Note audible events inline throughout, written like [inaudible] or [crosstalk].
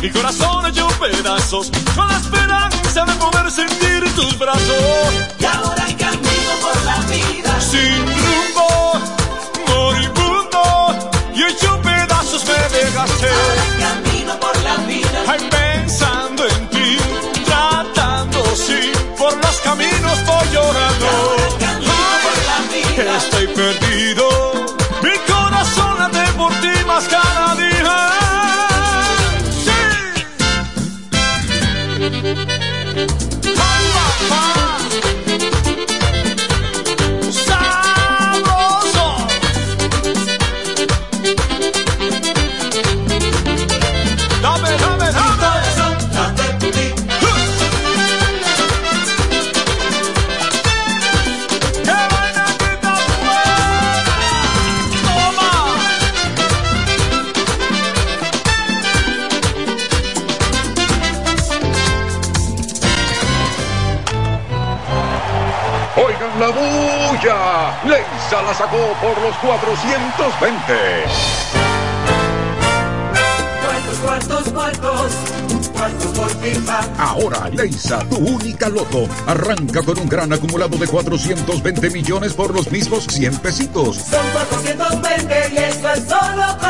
Mi corazón hecho pedazos, con la esperanza de poder sentir tus brazos. Y ahora camino por la vida. Sin rumbo, moribundo, y hecho pedazos me dejaste. Ahora camino por la vida. Ay, pensando en ti, tratando sí, por los caminos voy llorando. Ahora camino por la vida. Estoy perdido, sacó por los 420. Cuartos, cuartos, cuartos. Ahora, Leisa, tu única loto, arranca con un gran acumulado de 420 millones por los mismos 100 pesitos. Son 420 y eso es solo para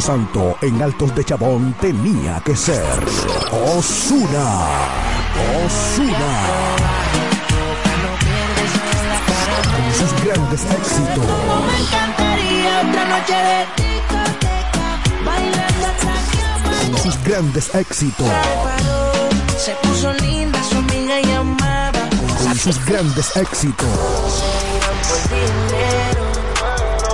Santo en Altos de Chabón tenía que ser Osuna. Osuna. Con sus grandes éxitos. Me encantaría otra noche de discoteca, bailando hasta que Con sus grandes éxitos. Se puso linda, su amiga llamaba. Con sus grandes éxitos.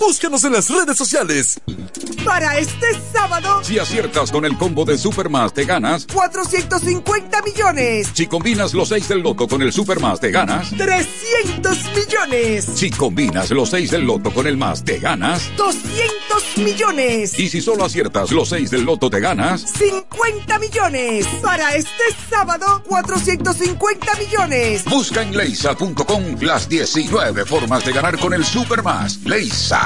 Búscanos en las redes sociales. Para este sábado, Si aciertas con el combo de Supermas, te ganas. 450 millones. Si combinas los 6 del loto con el Supermas, te ganas. 300 millones. Si combinas los 6 del loto con el más, te ganas. 200 millones. Y si solo aciertas los 6 del loto, te ganas. 50 millones. Para este sábado, 450 millones. Busca en leisa.com las 19 formas de ganar con el Supermas. Leisa,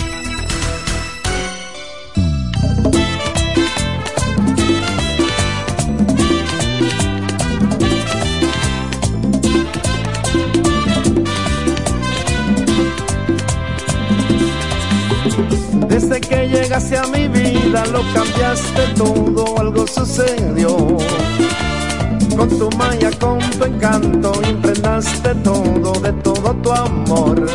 Tu amor.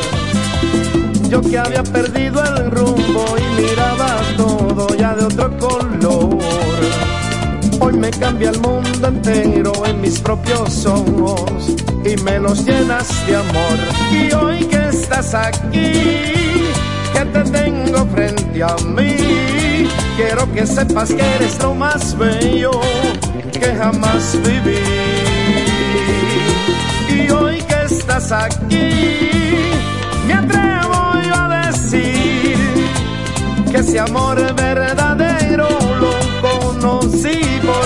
Yo que había perdido el rumbo y miraba todo ya de otro color. Hoy me cambia el mundo entero en mis propios ojos y me los llenas de amor. Y hoy que estás aquí que te tengo frente a mí. Quiero que sepas que eres lo más bello que jamás viví. Estás aquí, me atrevo a decir que ese amor verdadero lo conocí por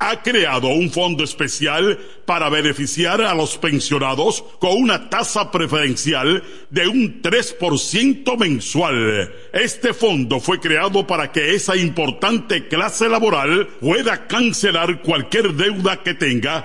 ha creado un fondo especial para beneficiar a los pensionados con una tasa preferencial de un 3% mensual. Este fondo fue creado para que esa importante clase laboral pueda cancelar cualquier deuda que tenga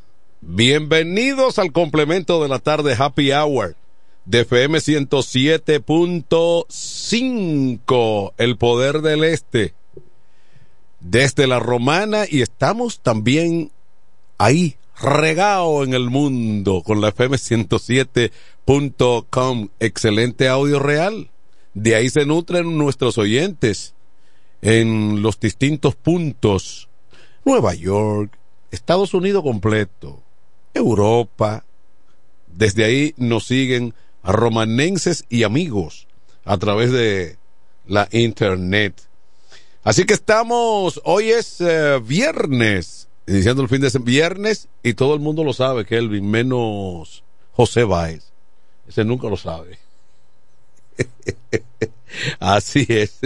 Bienvenidos al complemento de la tarde Happy Hour de FM 107.5, el poder del este, desde la romana y estamos también ahí, regado en el mundo con la FM 107.com, excelente audio real. De ahí se nutren nuestros oyentes en los distintos puntos. Nueva York, Estados Unidos completo, Europa. Desde ahí nos siguen romanenses y amigos a través de la internet. Así que estamos, hoy es eh, viernes, iniciando el fin de semana, viernes, y todo el mundo lo sabe, Kelvin, menos José Báez. Ese nunca lo sabe. [laughs] Así es.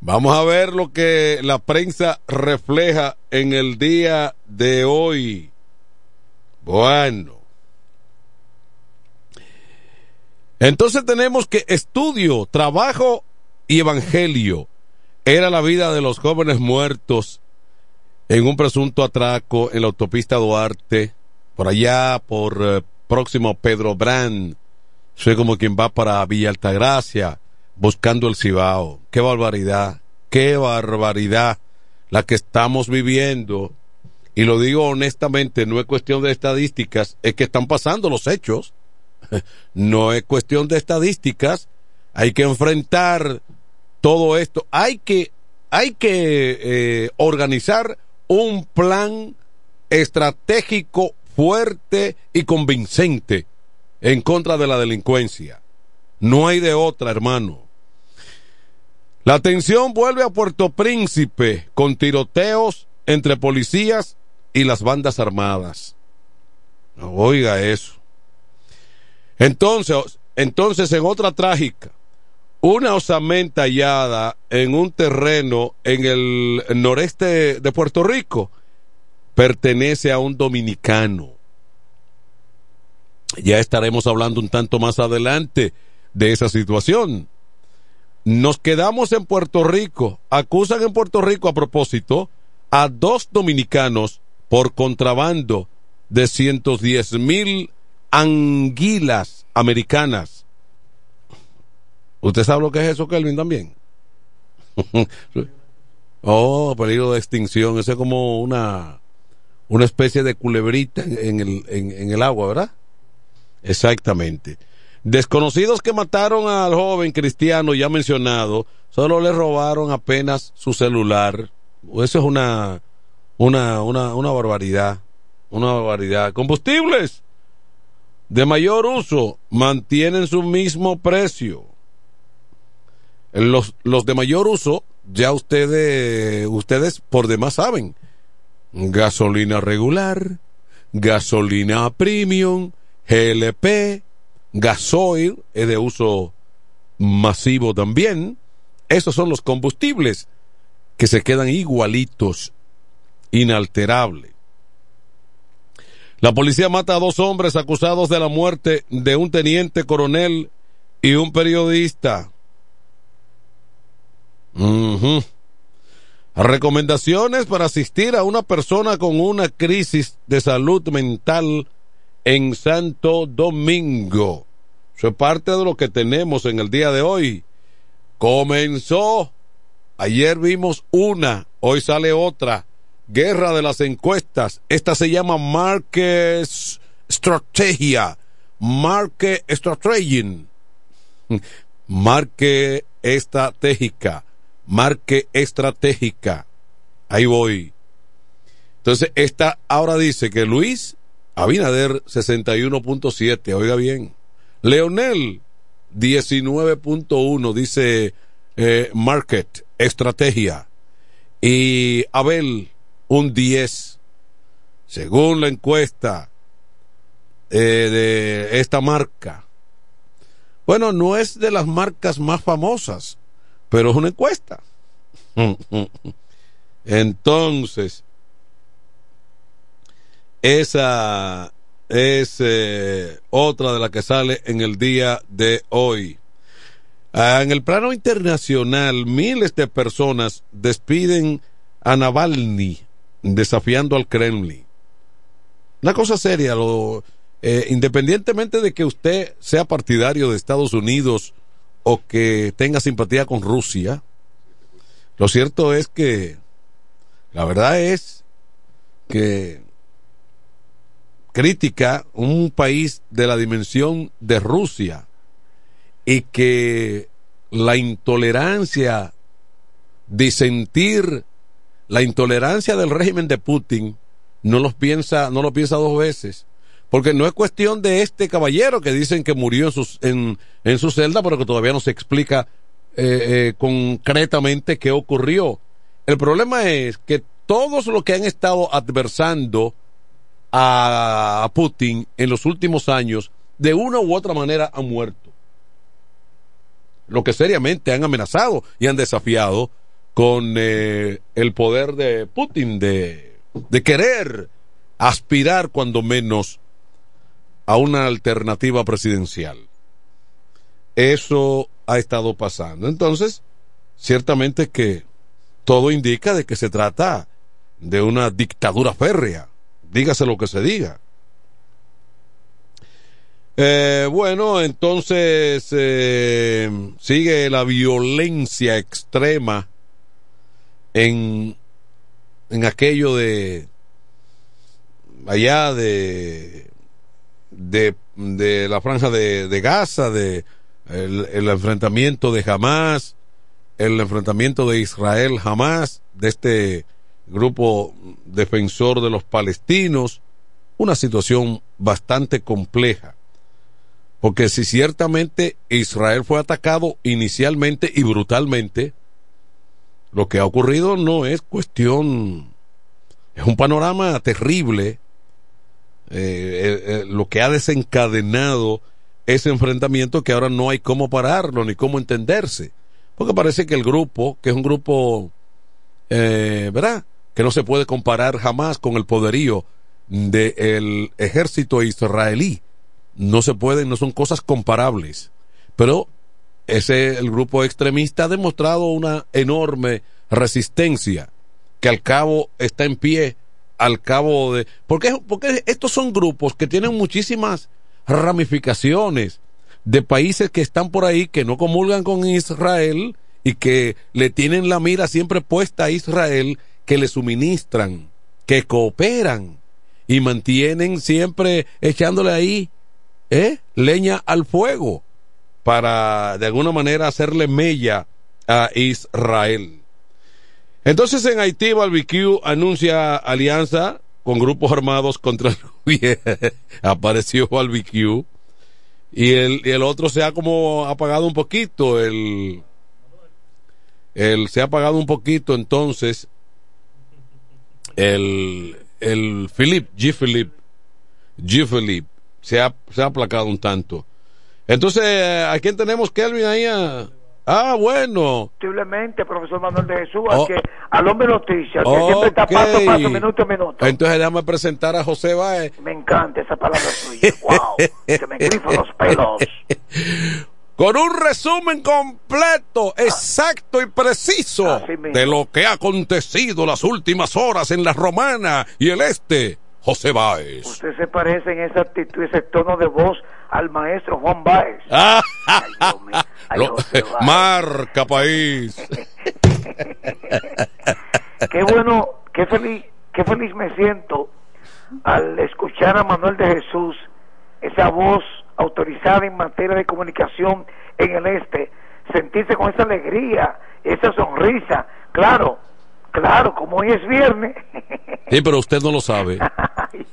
Vamos a ver lo que la prensa refleja en el día de hoy. Bueno. Entonces tenemos que estudio, trabajo y evangelio era la vida de los jóvenes muertos en un presunto atraco en la autopista Duarte, por allá, por eh, próximo Pedro Brand. Soy como quien va para Villa Altagracia, buscando el Cibao. Qué barbaridad, qué barbaridad la que estamos viviendo. Y lo digo honestamente, no es cuestión de estadísticas, es que están pasando los hechos. [laughs] No es cuestión de estadísticas, hay que enfrentar todo esto. Hay que, hay que eh, organizar un plan estratégico fuerte y convincente en contra de la delincuencia. No hay de otra, hermano. La atención vuelve a Puerto Príncipe con tiroteos entre policías y las bandas armadas. oiga eso. Entonces, entonces en otra trágica, una osamenta hallada en un terreno en el noreste de Puerto Rico pertenece a un dominicano. Ya estaremos hablando un tanto más adelante de esa situación. Nos quedamos en Puerto Rico. Acusan en Puerto Rico a propósito a dos dominicanos por contrabando de 110 mil anguilas americanas. ¿Usted sabe lo que es eso, Kelvin, también? [laughs] oh, peligro de extinción. Ese es como una, una especie de culebrita en el, en el agua, ¿verdad? Exactamente. Desconocidos que mataron al joven cristiano ya mencionado, solo le robaron apenas su celular. Eso es una, una, una, una barbaridad. Una barbaridad. Combustibles de mayor uso mantienen su mismo precio. Los, los de mayor uso, ya ustedes, ustedes por demás saben. Gasolina regular, gasolina premium, GLP, gasoil, es de uso masivo también. Esos son los combustibles que se quedan igualitos, inalterables. La policía mata a dos hombres acusados de la muerte de un teniente coronel y un periodista. Recomendaciones para asistir a una persona con una crisis de salud mental en Santo Domingo. Eso es parte de lo que tenemos en el día de hoy. Comenzó. Ayer vimos una, hoy sale otra. Guerra de las encuestas. Esta se llama Market Estrategia. Market Strategy. Marque estratégica. Marque estratégica. Ahí voy. Entonces, esta ahora dice que Luis Abinader 61.7, oiga bien. Leonel 19.1, dice eh, Market, estrategia. Y Abel un 10. Según la encuesta eh, de esta marca. Bueno, no es de las marcas más famosas, pero es una encuesta. [laughs] Entonces, esa es eh, otra de las que sale en el día de hoy. Ah, en el plano internacional, miles de personas despiden a Navalny desafiando al Kremlin. Una cosa seria, lo, eh, independientemente de que usted sea partidario de Estados Unidos o que tenga simpatía con Rusia, lo cierto es que la verdad es que crítica un país de la dimensión de Rusia y que la intolerancia, disentir, la intolerancia del régimen de Putin no los piensa, no lo piensa dos veces. Porque no es cuestión de este caballero que dicen que murió en, en su celda, pero que todavía no se explica eh, eh, concretamente qué ocurrió. El problema es que todos los que han estado adversando a Putin en los últimos años, de una u otra manera han muerto. Lo que seriamente han amenazado y han desafiado con eh, el poder de Putin de, de querer aspirar cuando menos a una alternativa presidencial. Eso ha estado pasando. Entonces, ciertamente que todo indica de que se trata de una dictadura férrea. Dígase lo que se diga. Eh, bueno, entonces eh, sigue la violencia extrema en, en aquello de allá de de, de la franja de, Gaza, de el, el, enfrentamiento de Hamas, el enfrentamiento de Israel Hamas, de este grupo defensor de los palestinos, una situación bastante compleja. Porque si ciertamente Israel fue atacado inicialmente y brutalmente, lo que ha ocurrido no es cuestión, es un panorama terrible eh, eh, lo que ha desencadenado ese enfrentamiento que ahora no hay cómo pararlo ni cómo entenderse. Porque parece que el grupo, que es un grupo, eh, ¿verdad? Que no se puede comparar jamás con el poderío del ejército israelí. No se pueden, no son cosas comparables. Pero ese, el grupo extremista ha demostrado una enorme resistencia que al cabo está en pie al cabo de... Porque, porque estos son grupos que tienen muchísimas ramificaciones de países que están por ahí que no comulgan con Israel y que le tienen la mira siempre puesta a Israel, que le suministran, que cooperan y mantienen siempre echándole ahí ¿eh? leña al fuego para de alguna manera hacerle mella a Israel. Entonces en Haití, Barbecue anuncia alianza con grupos armados contra el [laughs] Apareció Barbecue. Y el, y el otro se ha como apagado un poquito. El, el se ha apagado un poquito entonces. El, el Philip, G. Philip, G. Philip, se ha, se ha aplacado un tanto. Entonces, ¿a quién tenemos, Kelvin, ahí? A, Ah, bueno. Posiblemente, profesor Manuel de Jesús, oh. que al hombre noticias, que okay. siempre está paso a paso, minuto a minuto. Entonces déjame presentar a José Baez. Me encanta esa palabra suya. [laughs] wow, que me grifo los pelos. [laughs] Con un resumen completo, exacto y preciso de lo que ha acontecido las últimas horas en la Romana y el Este. José Báez. Usted se parece en esa actitud, ese tono de voz al maestro Juan Báez. [laughs] Ah, Ay, Lo, marca país. [laughs] qué bueno, qué feliz, qué feliz me siento al escuchar a Manuel de Jesús, esa voz autorizada en materia de comunicación en el este, sentirse con esa alegría, esa sonrisa, claro, Claro, como hoy es viernes. Sí, pero usted no lo sabe. [laughs]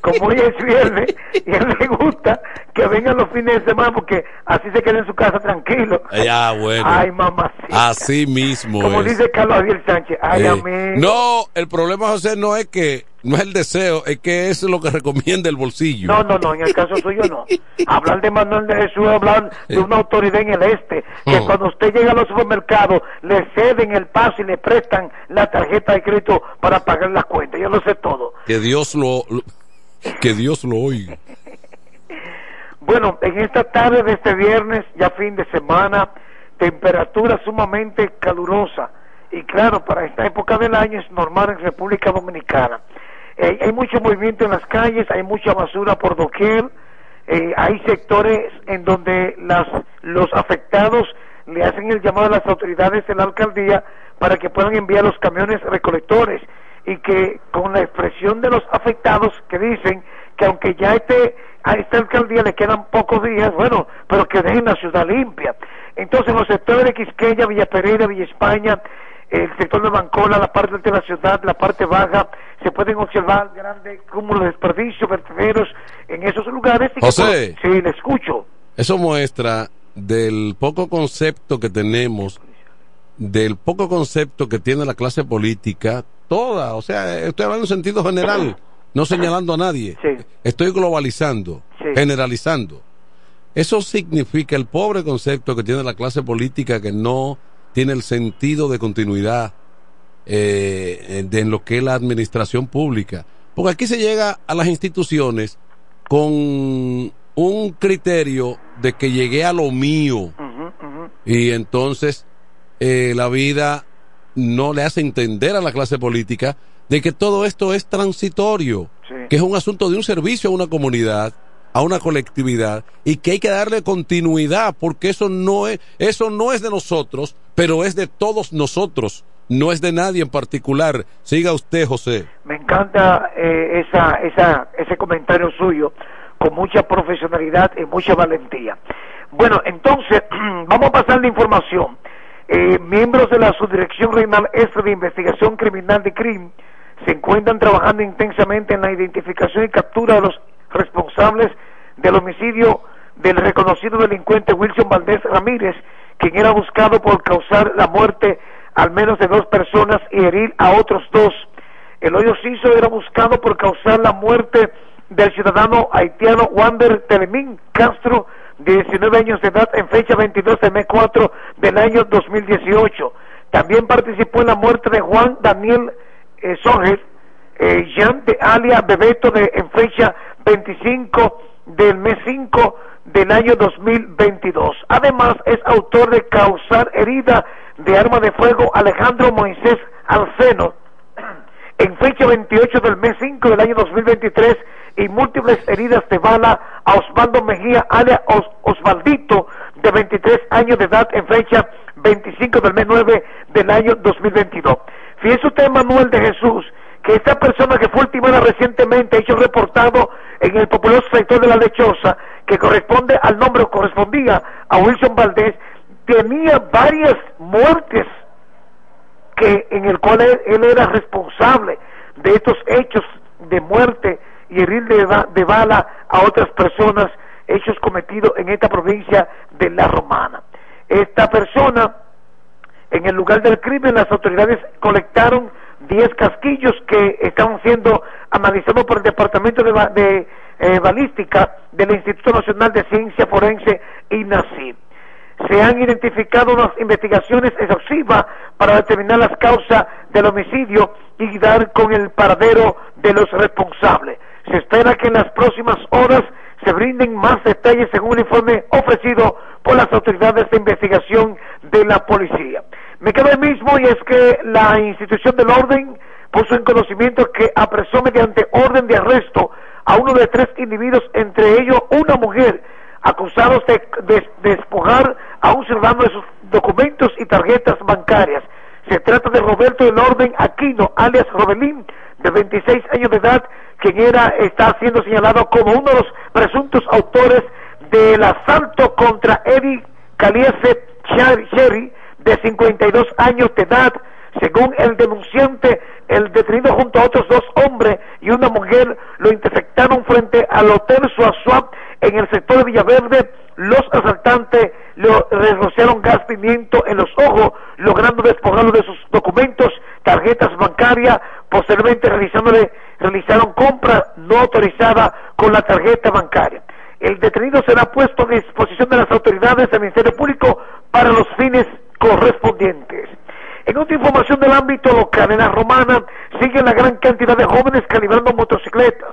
como hoy es viernes y a él le gusta que vengan los fines de semana porque así se queda en su casa tranquilo. Ya, bueno. Ay, mamacita. Así mismo. Como dice Carlos Javier Sánchez. Ay, Eh. No, el problema, José, no es que no es el deseo, es que es lo que recomienda el bolsillo. No, no, no, en el caso suyo no. Hablar de Manuel de Jesús, hablar de una autoridad en el este, que Oh. cuando usted llega a los supermercados le ceden el paso y le prestan la tarjeta de crédito para pagar las cuentas. Yo lo sé todo. Que Dios lo, lo- que Dios lo oiga. Bueno, en esta tarde de este viernes, ya fin de semana, temperatura sumamente calurosa. Y claro, para esta época del año es normal en República Dominicana. Eh, hay mucho movimiento en las calles, hay mucha basura por doquier, eh, hay sectores en donde las, los afectados le hacen el llamado a las autoridades de la alcaldía para que puedan enviar los camiones recolectores y que con la expresión de los afectados que dicen que aunque ya este, a esta alcaldía le quedan pocos días, bueno, pero que dejen la ciudad limpia. Entonces los sectores de Quisqueya, Villa Pereira, Villa España, el sector de Bancola, la parte de la ciudad, la parte baja, se pueden observar grandes cúmulos de desperdicios, vertederos en esos lugares. y que- José. sí, le escucho. Eso muestra del poco concepto que tenemos, del poco concepto que tiene la clase política, toda, o sea, estoy hablando en sentido general, no señalando a nadie. Estoy globalizando, generalizando. Eso significa el pobre concepto que tiene la clase política que no tiene el sentido de continuidad eh, de en lo que es la administración pública. Porque aquí se llega a las instituciones con un criterio de que llegué a lo mío y entonces eh, la vida no le hace entender a la clase política de que todo esto es transitorio, que es un asunto de un servicio a una comunidad, a una colectividad y que hay que darle continuidad porque eso no es eso no es de nosotros, pero es de todos nosotros, no es de nadie en particular. Siga usted, José. Me encanta eh, esa, esa, ese comentario suyo con mucha profesionalidad y mucha valentía. Bueno, entonces [clears throat] vamos a pasar la información. Eh, miembros de la Subdirección Regional Este de Investigación Criminal de CRIM se encuentran trabajando intensamente en la identificación y captura de los responsables del homicidio del reconocido delincuente Wilson Valdés Ramírez, quien era buscado por causar la muerte al menos de dos personas y herir a otros dos. El hoyo Ciso era buscado por causar la muerte del ciudadano haitiano Wander Telemín Castro, 19 años de edad, en fecha 22 de mes 4 del año 2018. También participó en la muerte de Juan Daniel eh, eh, Jean de Alia Bebeto, de, en fecha 25 del mes 5 del año 2022. Además, es autor de causar herida de arma de fuego Alejandro Moisés Alceno en fecha 28 del mes 5 del año 2023 y múltiples heridas de bala a Osvaldo Mejía, alias Osvaldito, de 23 años de edad en fecha 25 del mes 9 del año 2022. Fíjese usted, Manuel de Jesús, que esta persona que fue ultimada recientemente, hecho reportado en el popular sector de la lechosa, que corresponde al nombre o correspondía a Wilson Valdés, tenía varias muertes que en el cual él, era responsable de estos hechos de muerte y herir de, bala a otras personas, hechos cometidos en esta provincia de La Romana. Esta persona, en el lugar del crimen, las autoridades colectaron 10 casquillos que estaban siendo analizados por el Departamento de, eh, Balística del Instituto Nacional de Ciencia Forense, INACI. Se han identificado unas investigaciones exhaustivas para determinar las causas del homicidio y dar con el paradero de los responsables. Se espera que en las próximas horas se brinden más detalles según el informe ofrecido por las autoridades de investigación de la policía. Me queda el mismo y es que la institución del orden puso en conocimiento que apresó mediante orden de arresto a uno de tres individuos, entre ellos una mujer, acusados de, despojar a un ciudadano de sus documentos y tarjetas bancarias. Se trata de Roberto del Orden Aquino, alias Robelín, de 26 años de edad, quien era, está siendo señalado como uno de los presuntos autores del asalto contra Eddie Caliese Cherry, de 52 años de edad. Según el denunciante, el detenido junto a otros dos hombres y una mujer lo interceptaron frente al Hotel Suazua en el sector de Villaverde. Los asaltantes le rociaron gas pimiento en los ojos, logrando despojarlo de sus documentos, tarjetas bancarias. Posteriormente realizándole, realizaron compra no autorizada con la tarjeta bancaria. El detenido será puesto a disposición de las autoridades del Ministerio Público para los fines correspondientes. En otra información del ámbito local, en la romana, sigue la gran cantidad de jóvenes calibrando motocicletas.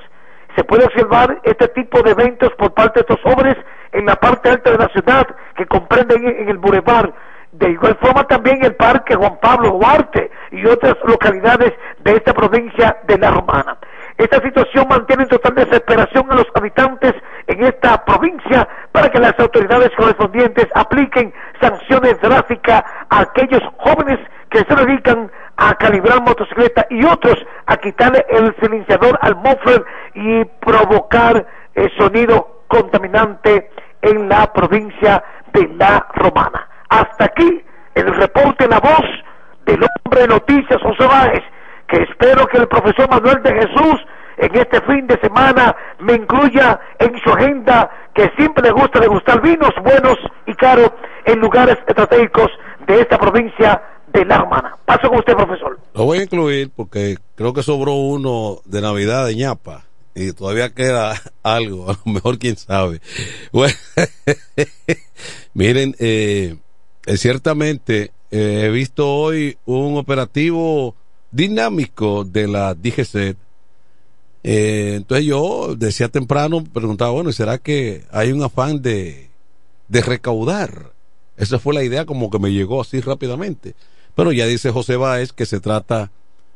Se puede observar este tipo de eventos por parte de estos jóvenes en la parte alta de la ciudad, que comprenden en el Boulevard. De igual forma también el Parque Juan Pablo Duarte y otras localidades de esta provincia de La Romana. Esta situación mantiene en total desesperación a los habitantes en esta provincia para que las autoridades correspondientes apliquen sanciones drásticas a aquellos jóvenes que se dedican a calibrar motocicletas y otros a quitarle el silenciador al muffler y provocar el sonido contaminante en la provincia de La Romana. Hasta aquí el reporte La Voz del hombre de noticias José Báez que espero que el profesor Manuel de Jesús en este fin de semana me incluya en su agenda que siempre le gusta degustar vinos buenos y caros en lugares estratégicos de esta provincia de La Romana. Paso con usted, profesor. Lo voy a incluir porque creo que sobró uno de Navidad de ñapa y todavía queda [laughs] algo, a lo mejor quién sabe. [laughs] Bueno, [laughs] miren, eh, ciertamente eh, he visto hoy un operativo dinámico de la DGC. Eh, entonces yo decía temprano, preguntaba, bueno, ¿será que hay un afán de, de recaudar? Esa fue la idea como que me llegó así rápidamente. Pero ya dice José Báez que se trata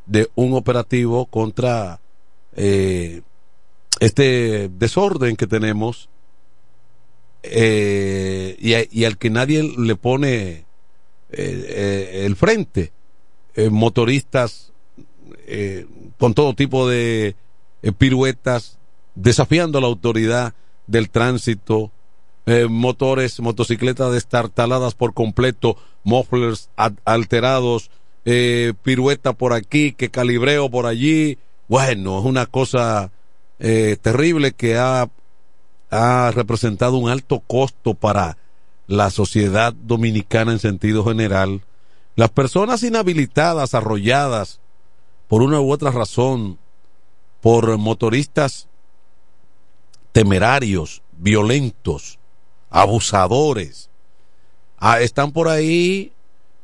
de un operativo contra eh, este desorden que tenemos eh, y, y al que nadie le pone eh, eh, el frente. Eh, motoristas con todo tipo de piruetas, desafiando la autoridad del tránsito, motores, motocicletas destartaladas por completo, mufflers alterados, pirueta por aquí, que calibreo por allí. Bueno, es una cosa eh, terrible que ha, ha representado un alto costo para la sociedad dominicana en sentido general. Las personas inhabilitadas, arrolladas, por una u otra razón, por motoristas temerarios, violentos, abusadores. Ah, están por ahí,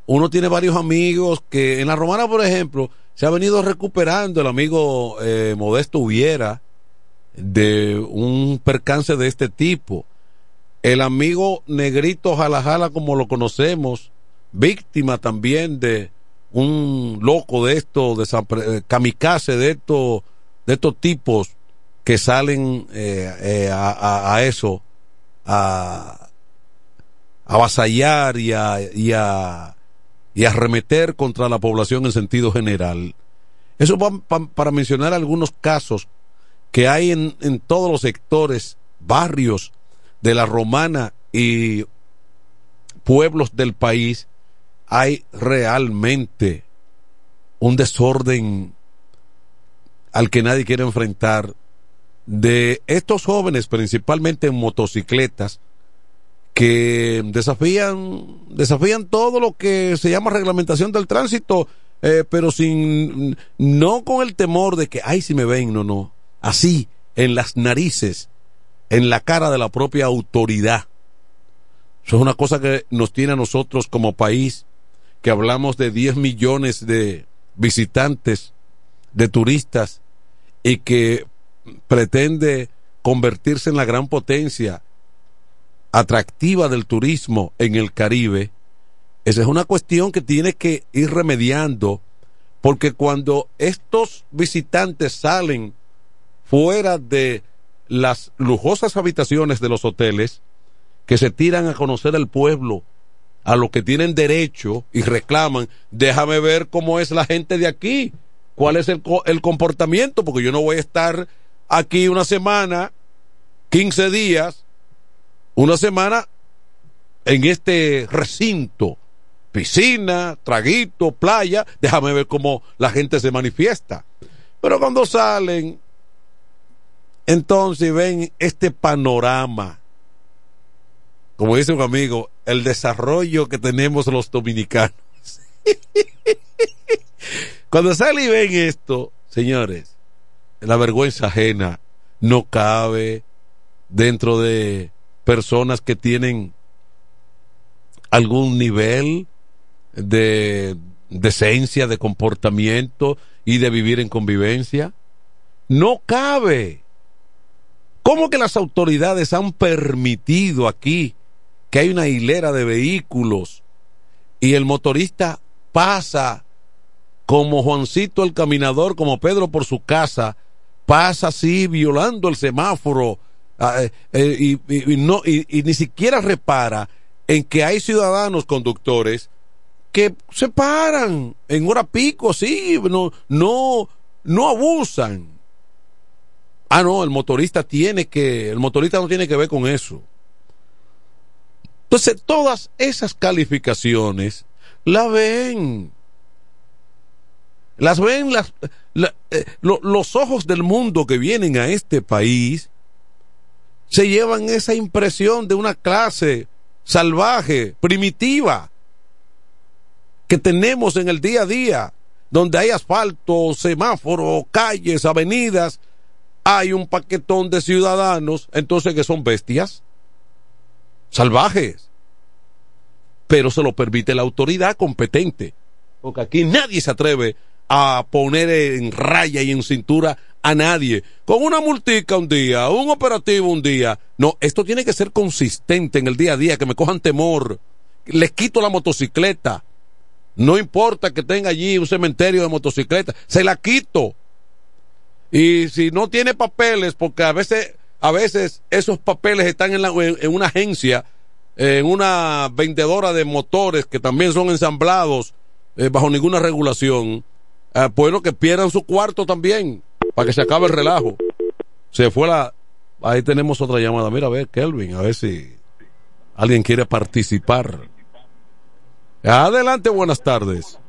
uno tiene varios amigos que en la romana, por ejemplo, se ha venido recuperando el amigo eh, Modesto Hubiera de un percance de este tipo. El amigo Negrito Jalajala, como lo conocemos, víctima también de un loco de esto, de eh, kamikaze de estos, de estos tipos que salen eh, eh, a, eso, a, a avasallar y a, y a, y arremeter contra la población en sentido general. Eso pa- pa- para mencionar algunos casos que hay en, en todos los sectores, barrios de la romana y pueblos del país, hay realmente un desorden al que nadie quiere enfrentar de estos jóvenes, principalmente en motocicletas, que desafían, todo lo que se llama reglamentación del tránsito, eh, pero sin, no con el temor de que, ay, si me ven, no, no, así, en las narices, en la cara de la propia autoridad. Eso es una cosa que nos tiene a nosotros como país, que hablamos de 10 millones de visitantes, de turistas, y que pretende convertirse en la gran potencia atractiva del turismo en el Caribe, esa es una cuestión que tiene que ir remediando, porque cuando estos visitantes salen fuera de las lujosas habitaciones de los hoteles, que se tiran a conocer el pueblo, a lo que tienen derecho y reclaman, déjame ver cómo es la gente de aquí, cuál es el, el comportamiento, porque yo no voy a estar aquí una semana, 15 días, una semana en este recinto, piscina, traguito, playa, déjame ver cómo la gente se manifiesta. Pero cuando salen, entonces ven este panorama, como dice un amigo, el desarrollo que tenemos los dominicanos. [laughs] Cuando salen y ven esto, señores, la vergüenza ajena no cabe dentro de personas que tienen algún nivel de decencia, de comportamiento y de vivir en convivencia. No cabe. ¿Cómo que las autoridades han permitido aquí que hay una hilera de vehículos y el motorista pasa como Juancito el caminador, como Pedro por su casa, pasa así violando el semáforo ah, eh, eh, y, y- ni siquiera repara en que hay ciudadanos conductores que se paran en hora pico, sí, no, no, no abusan. Ah, no, el motorista tiene que, el motorista no tiene que ver con eso. Entonces, todas esas calificaciones la ven. Las ven las, la- eh, lo- los ojos del mundo que vienen a este país, se llevan esa impresión de una clase salvaje, primitiva, que tenemos en el día a día, donde hay asfalto, semáforo, calles, avenidas, hay un paquetón de ciudadanos, entonces que son bestias, salvajes, pero se lo permite la autoridad competente, porque aquí nadie se atreve a poner en raya y en cintura a nadie, con una multica un día, un operativo un día, no, esto tiene que ser consistente en el día a día, que me cojan temor, les quito la motocicleta, No importa que tenga allí un cementerio de motocicletas, se la quito. Y si no tiene papeles, porque a veces, a veces esos papeles están en, la, en, una agencia, en una vendedora de motores que también son ensamblados eh, bajo ninguna regulación, eh, bueno, que pierdan su cuarto también, para que se acabe el relajo. Se fue la... Ahí tenemos otra llamada. Mira, a ver, Kelvin, a ver si alguien quiere participar. Adelante, buenas tardes.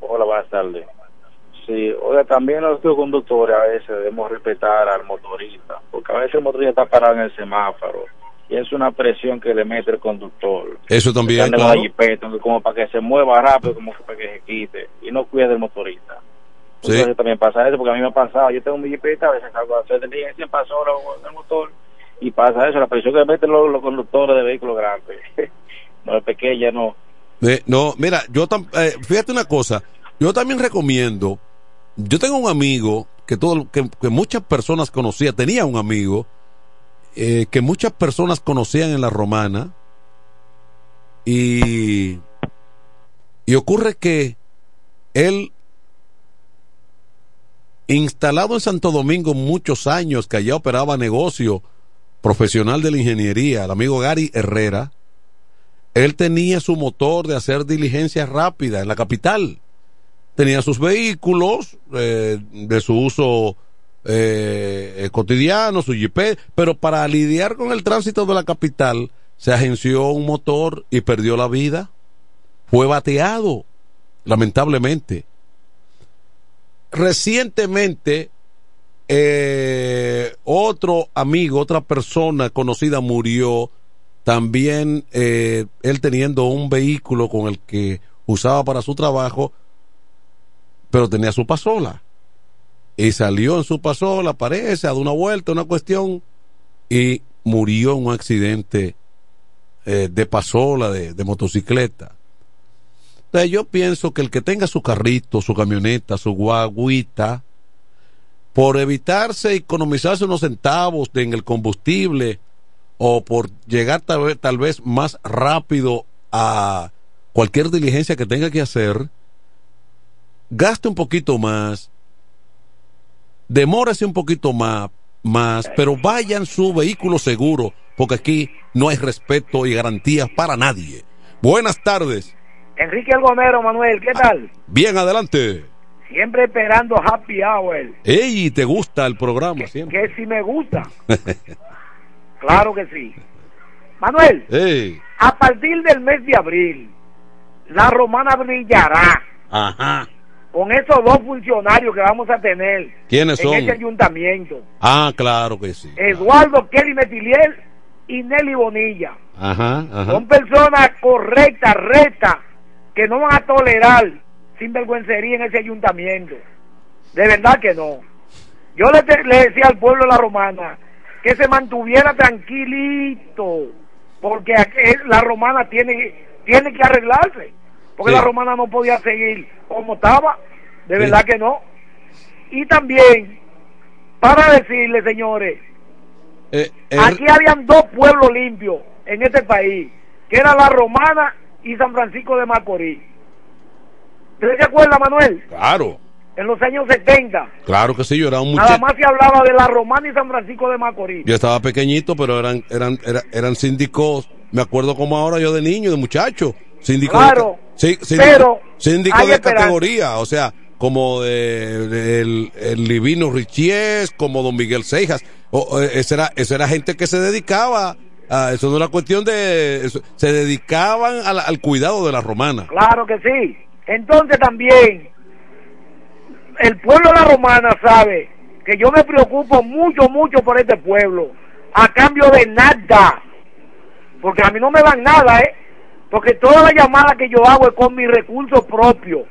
Hola, buenas tardes. Sí, oiga, también los conductores a veces debemos respetar al motorista, porque a veces el motorista está parado en el semáforo y es una presión que le mete el conductor. Eso también, claro. jipeta, como para que se mueva rápido, como para que se quite y no cuide del motorista. Sí. Entonces también pasa eso, porque a mí me ha pasado, yo tengo mi jipeta, a veces salgo a hacer diligencia, pasó lo- el motor y pasa eso, la presión que le meten los, los conductores de vehículos grandes. [laughs] no es pequeña, no. Eh, no, mira, yo tam- eh, fíjate una cosa, yo también recomiendo, yo tengo un amigo que todo, que, que muchas personas conocían, tenía un amigo eh, que muchas personas conocían en la romana y y ocurre que él instalado en Santo Domingo muchos años que allá operaba negocio profesional de la ingeniería, el amigo Gary Herrera, él tenía su motor de hacer diligencias rápidas en la capital. Tenía sus vehículos eh, de su uso eh, cotidiano, su jeep, pero para lidiar con el tránsito de la capital se agenció un motor y perdió la vida. Fue bateado, lamentablemente. Recientemente, eh, otro amigo, otra persona conocida murió también eh, él teniendo un vehículo con el que usaba para su trabajo, pero tenía su pasola. Y salió en su pasola, parece, a dar una vuelta, una cuestión, y murió en un accidente eh, de pasola, de, motocicleta. Entonces yo pienso que el que tenga su carrito, su camioneta, su guaguita, por evitarse economizarse unos centavos en el combustible, o por llegar tal vez más rápido a cualquier diligencia que tenga que hacer, gaste un poquito más, demórese un poquito más, más, pero vaya en su vehículo seguro, porque aquí no hay respeto y garantías para nadie. Buenas tardes. Enrique Algonero, Manuel, ¿qué tal? Bien, adelante. Siempre esperando Happy Hour. Ey, ¿te gusta el programa siempre? Que si me gusta. [laughs] Claro que sí. Manuel, Ey, a partir del mes de abril, la romana brillará ajá. Con esos dos funcionarios que vamos a tener ¿Quiénes en son? este ayuntamiento. Ah, claro que sí. Eduardo Kelly Metiliel y Nelly Bonilla. Ajá, ajá. Son personas correctas, rectas, que no van a tolerar sinvergüencería en ese ayuntamiento. De verdad que no. Yo le, te- le decía al pueblo de la romana que se mantuviera tranquilito, porque eh, la romana tiene, tiene que arreglarse, porque Sí. la romana no podía seguir como estaba, de Sí. verdad que no. Y también, para decirle, señores, Eh, eh, Aquí habían dos pueblos limpios en este país, que era la Romana y San Francisco de Macorís. ¿Usted se acuerda, Manuel? Claro, En los años 70, claro que sí, yo era un nada muchacho. más se hablaba de la Romana y San Francisco de Macorís. Yo estaba pequeñito, pero eran, eran, era- eran síndicos, me acuerdo como ahora yo de niño, de muchacho, síndicos Claro, sí, síndico- pero hay de esperanza. categoría, o sea, como de- el, el Livino Richies, como Don Miguel Seijas, o, esa, era, esa era gente que se dedicaba, a, eso no era cuestión de, eso- se dedicaban a la- al cuidado de la romana. Claro que sí. Entonces también, el pueblo de la Romana sabe que yo me preocupo mucho, mucho por este pueblo, a cambio de nada. Porque a mí no me dan nada, ¿eh? Porque toda la llamada que yo hago es con mis recursos propios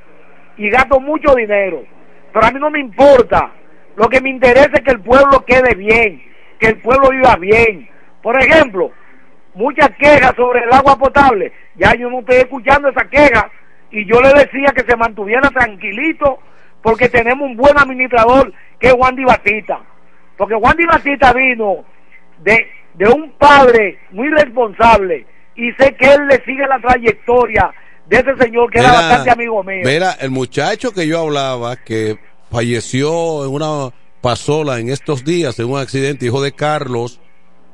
y gasto mucho dinero. Pero a mí no me importa. Lo que me interesa es que el pueblo quede bien, que el pueblo viva bien. Por ejemplo, muchas quejas sobre el agua potable. Ya yo no estoy escuchando esa queja y yo le decía que se mantuviera tranquilito porque tenemos un buen administrador que es Juan Di Batista. Porque Juan Di Batista vino de, de un padre muy responsable y sé que él le sigue la trayectoria de ese señor que era bastante amigo mío. Mira, el muchacho que yo hablaba, que falleció en una pasola en estos días, en un accidente, hijo de Carlos,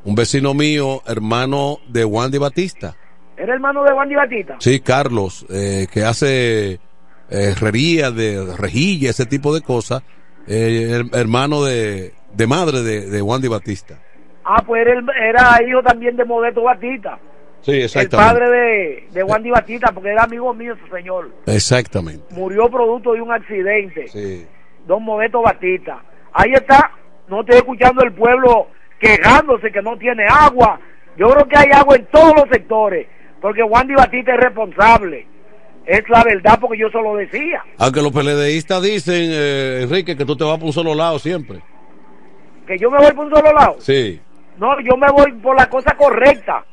un vecino mío, hermano de Wandy Batista. ¿Era hermano de Wandy Batista? Sí, Carlos, eh, que hace eh, herrería de rejilla, ese tipo de cosas, eh, her- hermano de, de madre de, de Wandy Batista. Ah, pues era, era hijo también de Modesto Batista. Sí, El exactamente. padre de, de Wandy Batista, porque era amigo mío ese señor. Exactamente. Murió producto de un accidente. Sí. Don Modesto Batista. Ahí está, no estoy escuchando el pueblo quejándose que no tiene agua. Yo creo que hay agua en todos los sectores, porque Wandy Batista es responsable. Es la verdad porque yo se lo decía. Aunque los PLDistas dicen, eh, Enrique, que tú te vas por un solo lado siempre. Que yo me voy por un solo lado. Sí. No, yo me voy por la cosa correcta.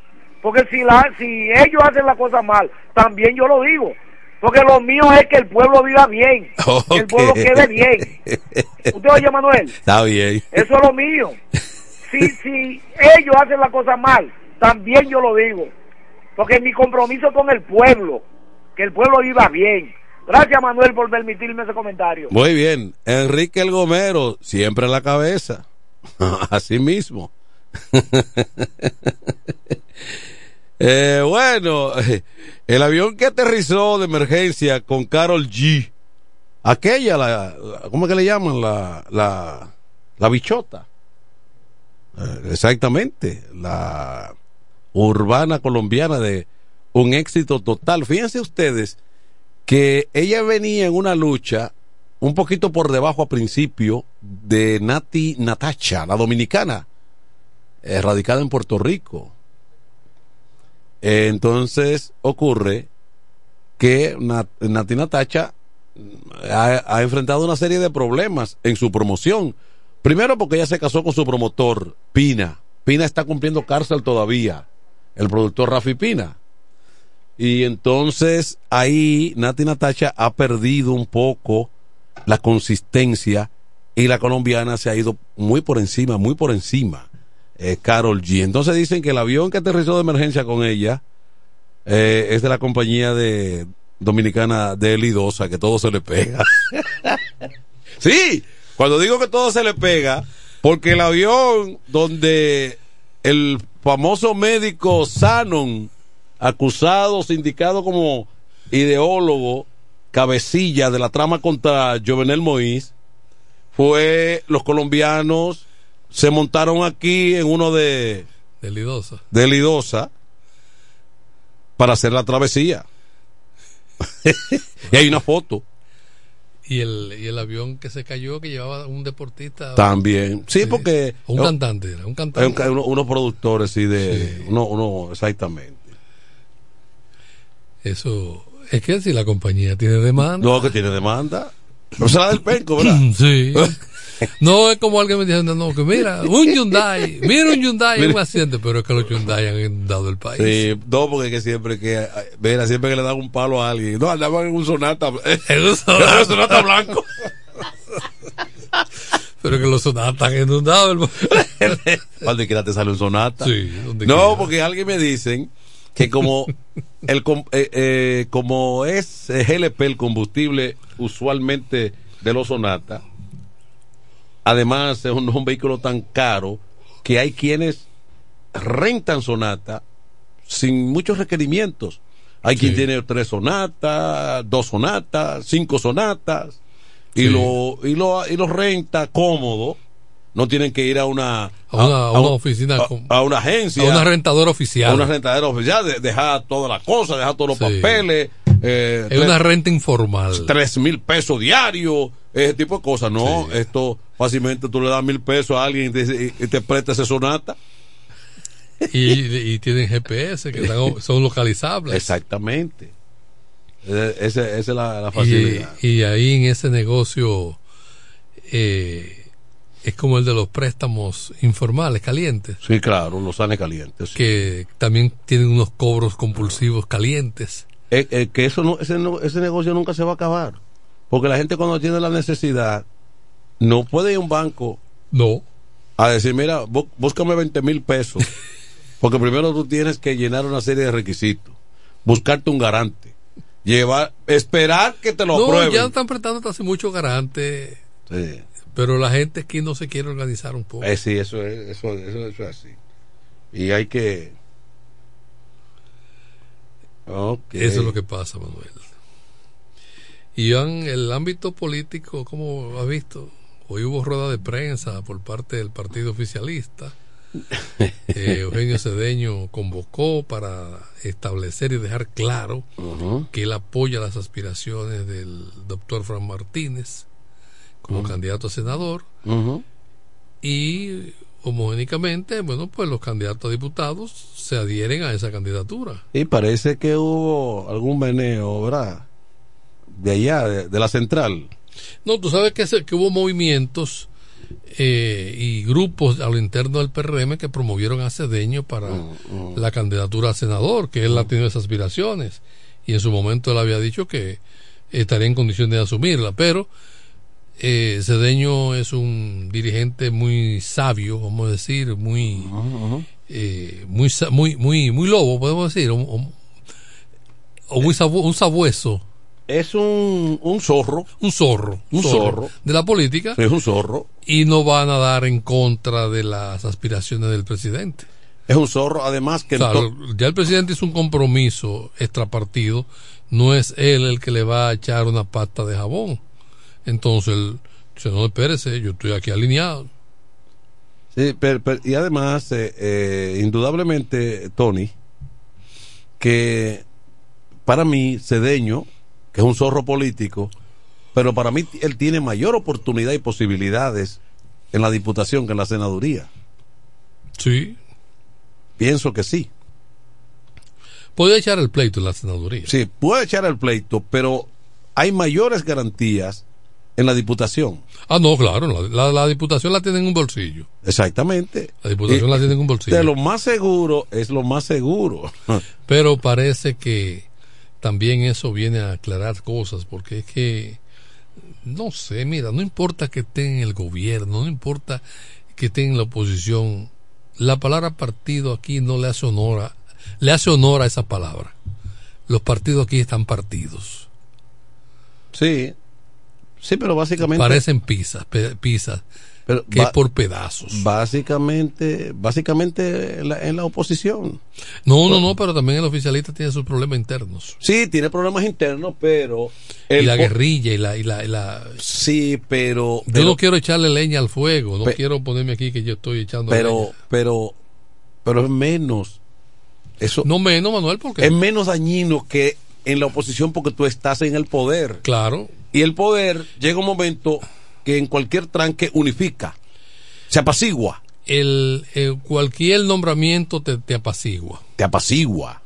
Porque si, la, si ellos hacen la cosa mal, también yo lo digo. Porque lo mío es que el pueblo viva bien, que el pueblo quede bien. [laughs] ¿Usted oye, Manuel? Está bien. Eso es lo mío. Si, si ellos hacen la cosa mal, también yo lo digo. Porque mi compromiso con el pueblo, que el pueblo viva bien. Gracias, Manuel, por permitirme ese comentario. Muy bien. Enrique el Gomero, siempre en la cabeza. [laughs] Así mismo. [laughs] Eh, bueno, [laughs] el avión que aterrizó de emergencia con Carol G. Aquella, la, ¿cómo es que le llaman? La, la, la bichota. Eh, exactamente. La urbana colombiana de un éxito total. Fíjense ustedes que ella venía en una lucha un poquito por debajo a principio de Nati Natacha, la dominicana, eh, radicada en Puerto Rico. Entonces ocurre que Nat- Nati Natacha mm, ha, ha enfrentado una serie de problemas en su promoción. Primero porque ella se casó con su promotor, Pina. Pina está cumpliendo cárcel todavía, el productor Rafi Pina. Y entonces ahí Nati Natacha ha perdido un poco la consistencia y la colombiana se ha ido muy por encima, muy por encima. Eh, Carol G. Entonces dicen que el avión que aterrizó de emergencia con ella eh, es de la compañía de dominicana de Elidosa, que todo se le pega. [laughs] sí, cuando digo que todo se le pega, porque el avión donde el famoso médico Sanon, acusado, sindicado como ideólogo, cabecilla de la trama contra Jovenel Moïse, fue los colombianos se montaron aquí en uno de De Lidosa. de Lidosa para hacer la travesía. [laughs] y hay una foto Y el, y el avión que se cayó que llevaba un deportista. también. Sí, porque Un eh, cantante, era un cantante. un- uno- unos productores sí de uno, uno exactamente. Eso. Es que si la compañía tiene demanda. No, que tiene demanda. No será del penco, ¿verdad? [laughs] Sí. [laughs] No es como alguien me dice, no, no, que mira, un Hyundai, mira un Hyundai en un accidente, pero es que los Hyundai han inundado el país. Sí, no, porque que siempre que, mira, siempre que le dan un palo a alguien, no, andaban en un sonata, [laughs] En un Sonata. en un sonata blanco. [laughs] Pero que los sonatas han inundado el Donde [laughs] quiera te sale un sonata. Sí, donde no, quiera. porque alguien me dicen que como el eh, eh, como es GLP el combustible usualmente de los sonata, además es un, un vehículo tan caro que hay quienes rentan sonata sin muchos requerimientos. Hay quien tiene tres sonatas, dos sonatas, cinco sonatas y Sí. lo y lo y lo renta cómodo. No tienen que ir a una A una- a una un- oficina a, a una agencia a una rentadora oficial. a una rentadera oficial de- dejar todas las cosas dejar todos los Sí. papeles eh, Es tres- una renta informal. tres mil pesos diarios ese tipo de cosas no esto fácilmente tú le das mil pesos a alguien y te, y te presta ese sonata Y, y tienen GPS que están- son localizables. exactamente esa es la, facilidad y ahí en ese negocio eh, es como el de los préstamos informales, calientes, sí claro los sale calientes sí. que también tienen unos cobros compulsivos calientes. Eh, eh, que eso no, ese, no- ese negocio nunca se va a acabar. Porque la gente cuando tiene la necesidad no puede ir a un banco No. a decir, mira, bú- búscame 20 mil pesos. [laughs] Porque primero tú tienes que llenar una serie de requisitos, buscarte un garante, Llevar, esperar que te lo no, prueben. ya están prestando hace mucho garante. Sí. Pero la gente aquí no se quiere organizar un poco. Eh, sí, eso es, eso, eso, eso es así. Y hay que. Eso es lo que pasa, Manuel. Y en el ámbito político, como has visto, hoy hubo rueda de prensa por parte del partido oficialista. [laughs] Eh, Eugenio Cedeño convocó para establecer y dejar claro que él apoya las aspiraciones del doctor Fran Martínez como candidato a senador y homogénicamente, bueno, pues los candidatos a diputados se adhieren a esa candidatura. Y parece que hubo algún meneo, ¿verdad? De allá, de, de la central. No, tú sabes que, se- que hubo movimientos eh, y grupos a lo interno del PRM que promovieron a Cedeño para la candidatura a senador, que él ha tenido esas aspiraciones. Y en su momento él había dicho que estaría en condiciones de asumirla, pero eh, Cedeño es un dirigente muy sabio, vamos a decir, muy, eh, muy, muy, muy, muy lobo, podemos decir, o, o- o muy un sabueso. Es un, un zorro. Un zorro. Un zorro. De la política. Es un zorro. Y no van a dar en contra de las aspiraciones del presidente. Es un zorro, además que... Ya el presidente hizo un compromiso extrapartido, no es él el que le va a echar una pata de jabón. Entonces, él dice, no, espérese, yo estoy aquí alineado. Sí, pero- pero- y además, eh, eh, indudablemente, Tony, que para mí, Cedeño, que es un zorro político, pero para mí él tiene mayor oportunidad y posibilidades en la diputación que en la senaduría. Sí. Pienso que sí. Puede echar el pleito en la senaduría. Sí, puede echar el pleito, pero hay mayores garantías en la diputación. Ah, no, claro, la, la- la diputación la tiene en un bolsillo. Exactamente. La diputación Y- la tiene en un bolsillo. De lo más seguro es lo más seguro. Pero parece que también eso viene a aclarar cosas, porque es que, no sé, mira, no importa que esté en el gobierno, no importa que esté en la oposición, la palabra partido aquí no le hace honor a, le hace honor a esa palabra. Los partidos aquí están partidos. Sí, sí, pero básicamente... Parecen pizzas, pizzas, Pero que por pedazos. Básicamente, básicamente en la, en la oposición. No, no, no, pero también el oficialista tiene sus problemas internos. Sí, tiene problemas internos, pero... y la guerrilla y la, y la, y la- Sí, pero... Yo pero- no quiero echarle leña al fuego, no Pe- quiero ponerme aquí que yo estoy echando pero, leña. pero, pero es menos. Eso No menos, Manuel, porque es menos dañino que en la oposición porque tú estás en el poder. Claro. Y el poder llega un momento que en cualquier tranque unifica, se apacigua, el, el- cualquier nombramiento te, te apacigua. te apacigua.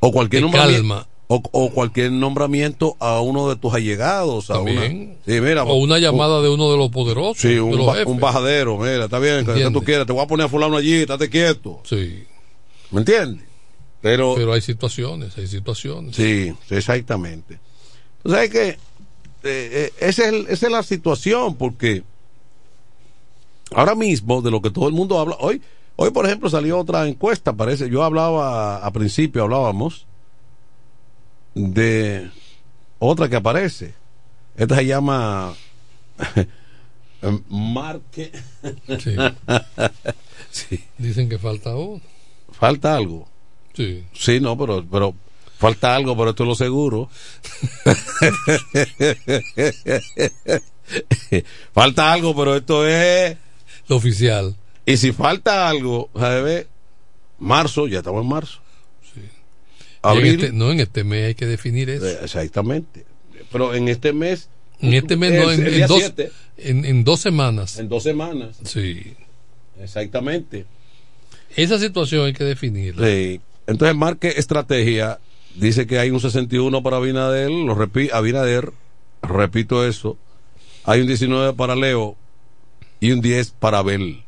O cualquier Te nombramiento. calma. O, o cualquier nombramiento a uno de tus allegados. A También. Una, sí, mira, o una llamada de uno de los poderosos. Sí, un, los ba- un bajadero, mira, está bien, que tú quieras, te voy a poner a fulano allí, estate quieto. Sí. ¿Me entiendes? Pero, Pero hay situaciones, hay situaciones. sí, exactamente. O sea, es que eh, eh, esa, es el- esa es la situación, porque ahora mismo, de lo que todo el mundo habla, hoy, hoy por ejemplo, salió otra encuesta, parece, yo hablaba, a principio hablábamos de otra que aparece. Esta se llama [laughs] Marque. Sí. [laughs] Sí. Dicen que falta uno. Falta algo. Sí. Sí, no, pero, pero falta algo, pero esto es lo seguro. [laughs] falta algo, pero esto es Lo oficial. Y si falta algo, ¿sabes? Marzo, ya estamos en marzo. En Abril, este- no, en este mes hay que definir eso. eh, exactamente. Pero en este mes. En este mes, no, en, el en dos, siete, en, en dos semanas. en dos semanas. Sí. Exactamente. Esa situación hay que definirla. Sí. Entonces, Marque Estrategia dice que hay un 61 para Abinader, lo repi Abinader, repito eso, hay un 19 para Leo y un 10 para Abel.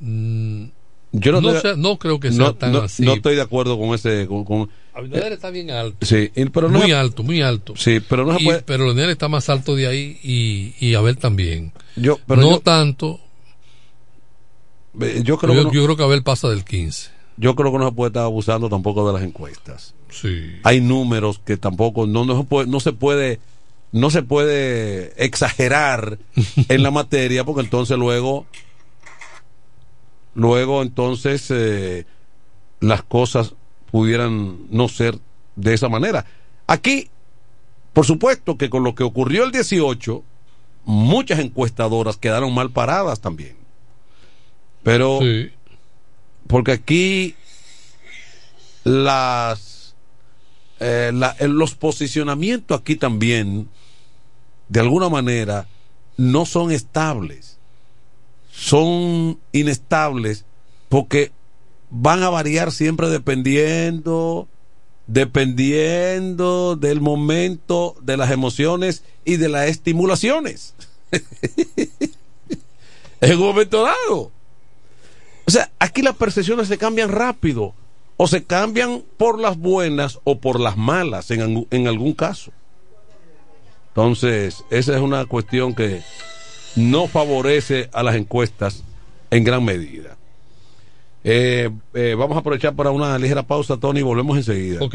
Mm, Yo no, no, estoy- sea- no creo que sea no- tan no- así. no estoy de acuerdo con ese. Con, con- Abinader está bien alto. sí, pero no muy se- alto, muy alto. Sí, pero no se Y- puede. Pero Leonel está más alto de ahí y, y Abel también. Yo, pero no yo, tanto. eh, yo creo yo, que no- yo creo que Abel pasa del 15. Yo creo que no se puede estar abusando tampoco de las encuestas. Sí. Hay números que tampoco no, no, se, puede, no se puede no se puede exagerar [laughs] en la materia porque entonces luego luego entonces eh, las cosas pudieran no ser de esa manera. Aquí, por supuesto que con lo que ocurrió el 18, muchas encuestadoras quedaron mal paradas también. Pero, porque aquí las, eh, eh, los posicionamientos aquí también, de alguna manera, no son estables. Son inestables porque van a variar siempre dependiendo dependiendo del momento de las emociones y de las estimulaciones [laughs] en un momento dado o sea aquí las percepciones se cambian rápido o se cambian por las buenas o por las malas en, en algún caso entonces esa es una cuestión que no favorece a las encuestas en gran medida eh, eh, vamos a aprovechar para una ligera pausa, Tony, y volvemos enseguida. Ok.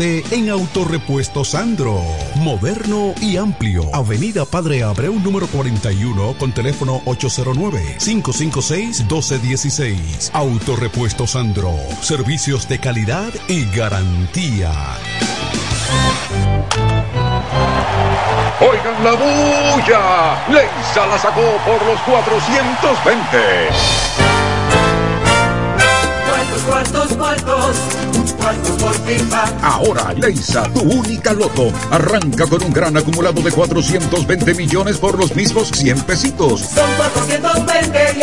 en Autorepuesto Sandro. Moderno y amplio. Avenida Padre Abreu número 41 con teléfono 809-556-1216. Autorepuesto Sandro. Servicios de calidad y garantía. Oigan la bulla. Leisa la sacó por los 420. Cuartos, cuartos, cuartos. Ahora, Leisa, tu única loto, arranca con un gran acumulado de 420 millones por los mismos 100 pesitos. Son 420 y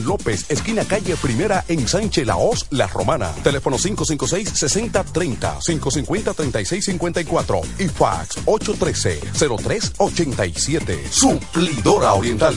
López, esquina calle Primera en Sánchez Laos, La Romana. Teléfono 556-6030, 550-3654 y fax 813-0387. Suplidora Oriental.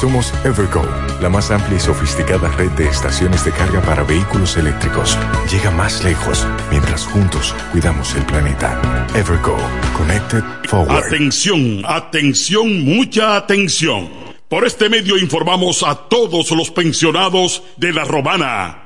Somos Evergo, la más amplia y sofisticada red de estaciones de carga para vehículos eléctricos. Llega más lejos mientras juntos cuidamos el planeta. Evergo, Connected Forward. Atención, atención, mucha atención. Por este medio informamos a todos los pensionados de La Romana,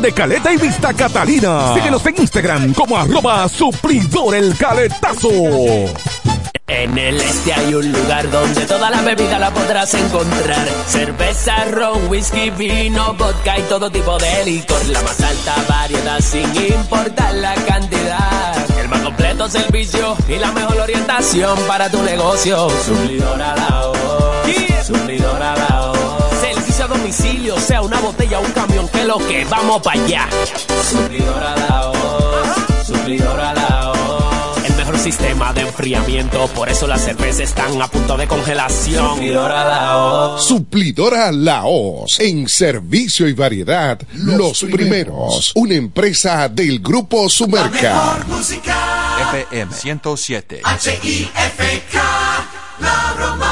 de Caleta y Vista Catalina. Síguenos en Instagram como arroba suplidor el caletazo. En el este hay un lugar donde toda la bebida la podrás encontrar. Cerveza, ron, whisky, vino, vodka y todo tipo de licor. La más alta variedad sin importar la cantidad. El más completo servicio y la mejor orientación para tu negocio. La voz. Suplidora la voz. Servicio a domicilio, sea una botella o un camión, que lo que vamos para allá. Suplidora la voz. Suplidora la voz. El mejor sistema de enfriamiento, por eso las cervezas están a punto de congelación. Suplidora la voz. Suplidora Laos, en servicio y variedad, los, primeros. Una empresa del Grupo Sumerca. FM 107. H-I-F-K, La Romana.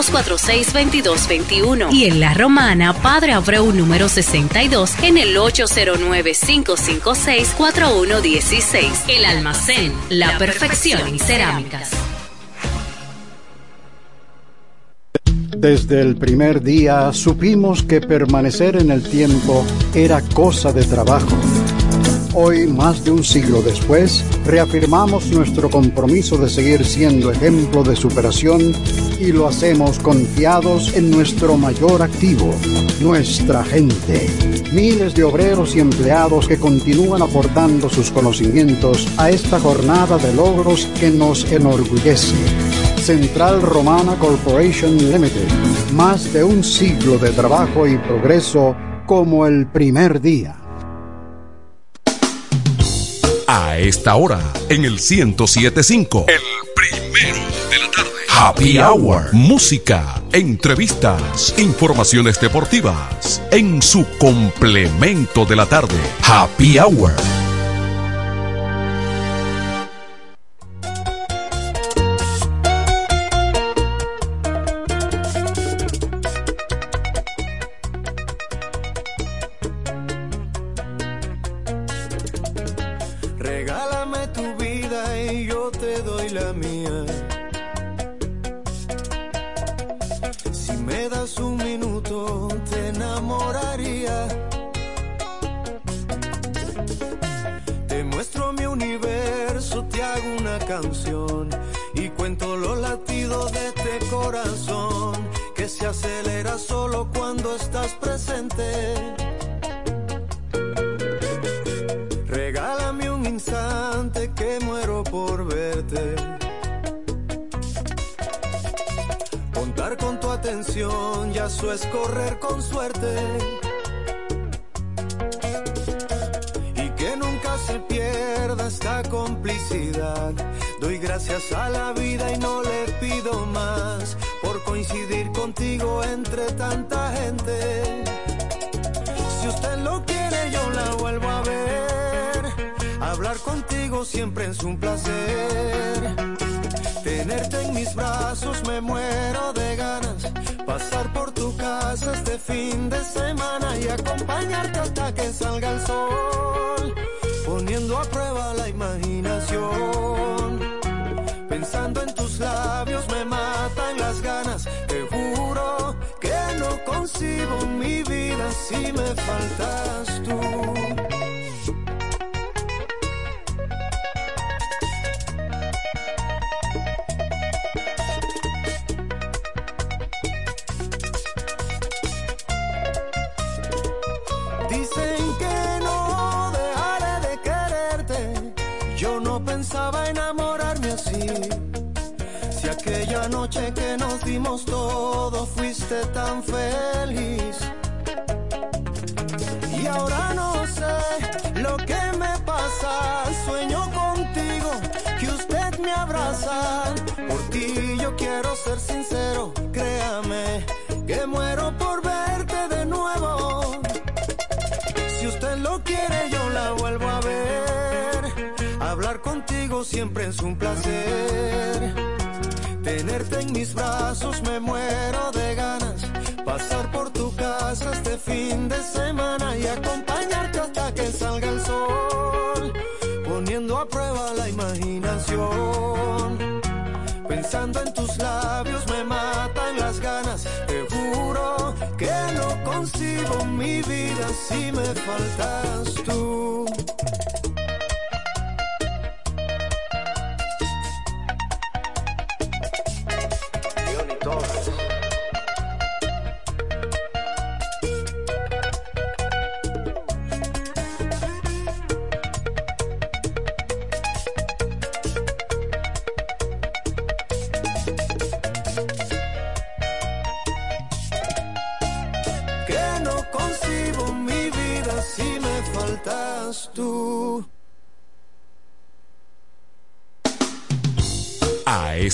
809-246-2221. Y en La Romana, Padre Abreu número 62 en el 809-556-4116. El almacén, la perfección en cerámicas. Desde el primer día supimos que permanecer en el tiempo era cosa de trabajo. Hoy, más de un siglo después, reafirmamos nuestro compromiso de seguir siendo ejemplo de superación y lo hacemos confiados en nuestro mayor activo, nuestra gente. Miles de obreros y empleados que continúan aportando sus conocimientos a esta jornada de logros que nos enorgullece. Central Romana Corporation Limited. Más de un siglo de trabajo y progreso como el primer día. A esta hora, en el 1075. El Happy Hour. Música, entrevistas, informaciones deportivas. En su complemento de la tarde. Happy Hour. Pensaba enamorarme así. Si aquella noche que nos dimos todo fuiste tan feliz. Y ahora no sé lo que me pasa. Sueño contigo, que usted me abraza. Por ti yo quiero ser sincero, créame que muero por verte de nuevo. Si usted lo quiere, yo siempre es un placer. Tenerte en mis brazos me muero de ganas. Pasar por tu casa este fin de semana y acompañarte hasta que salga el sol. Poniendo a prueba la imaginación. Pensando en tus labios me matan las ganas. Te juro que no concibo mi vida si me faltas tú.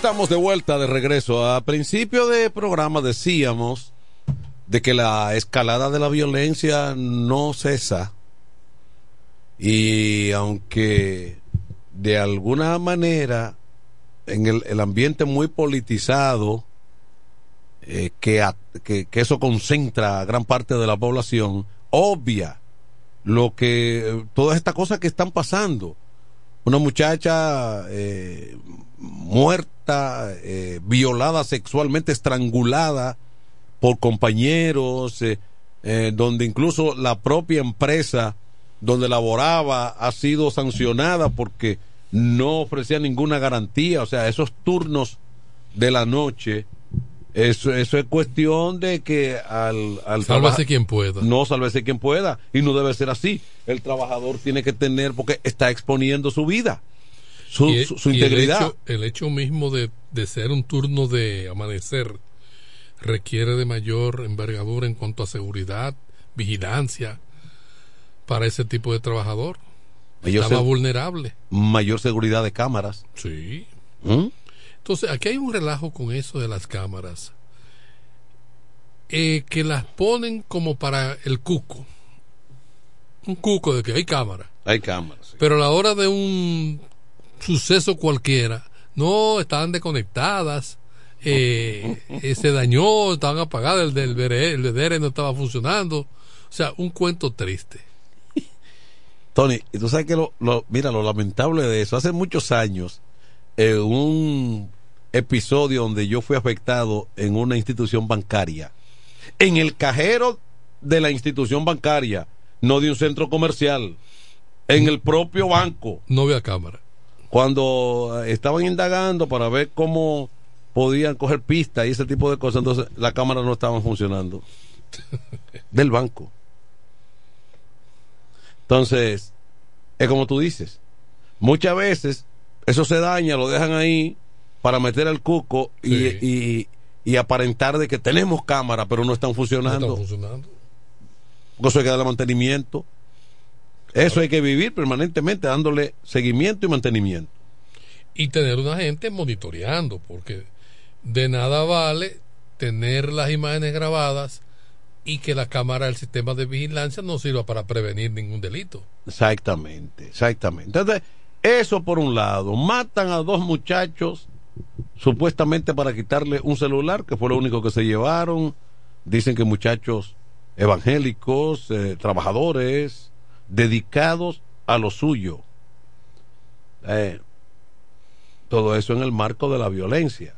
Estamos de vuelta, de regreso. A principio de programa decíamos de que la escalada de la violencia no cesa. Y aunque de alguna manera en el, ambiente muy politizado, eh, que, que eso concentra a gran parte de la población, obvia lo que todas estas cosas que están pasando. Una muchacha eh, muerta, eh, violada sexualmente, estrangulada por compañeros, eh, eh, donde incluso la propia empresa donde laboraba ha sido sancionada porque no ofrecía ninguna garantía, o sea, esos turnos de la noche, eso, eso es cuestión de que al, al Sálvese quien pueda. no, sálvese quien pueda. Y no debe ser así. El trabajador tiene que tener, porque está exponiendo su vida, su, Y- su- su y integridad. El hecho, el hecho mismo de, de ser un turno de amanecer requiere de mayor envergadura en cuanto a seguridad, vigilancia para ese tipo de trabajador. Mayor Está más se- vulnerable. Mayor seguridad de cámaras. Sí. ¿Mm? Entonces, aquí hay un relajo con eso de las cámaras. Eh, que las ponen como para el cuco. Un cuco de que hay cámara. Hay cámaras. Pero a la hora de un suceso cualquiera, no estaban desconectadas, eh, eh, se dañó, estaban apagadas, el del no estaba funcionando. O sea, un cuento triste. Tony, y tú sabes que lo, lo- mira, lo lamentable de eso, hace muchos años, en un episodio donde yo fui afectado en una institución bancaria, en el cajero de la institución bancaria, no de un centro comercial, en el propio banco. No había cámara. Cuando eh, estaban indagando para ver cómo podían coger pistas y ese tipo de cosas, entonces las cámaras no estaban funcionando. [laughs] Del banco. Entonces, es como tú dices, muchas veces eso se daña, lo dejan ahí para meter el cuco y, Sí. y- y aparentar de que tenemos cámara, pero no están No funcionando. está funcionando. Porque eso hay que darle mantenimiento. Eso hay que vivir permanentemente dándole seguimiento y mantenimiento. Y tener una gente monitoreando, porque de nada vale tener las imágenes grabadas y que la cámara del sistema de vigilancia no sirva para prevenir ningún delito. Exactamente, exactamente. Entonces, eso por un lado, matan a dos muchachos supuestamente para quitarle un celular, que fue lo único que se llevaron. Dicen que muchachos evangélicos, eh, trabajadores, dedicados a lo suyo. Eh, todo eso en el marco de la violencia.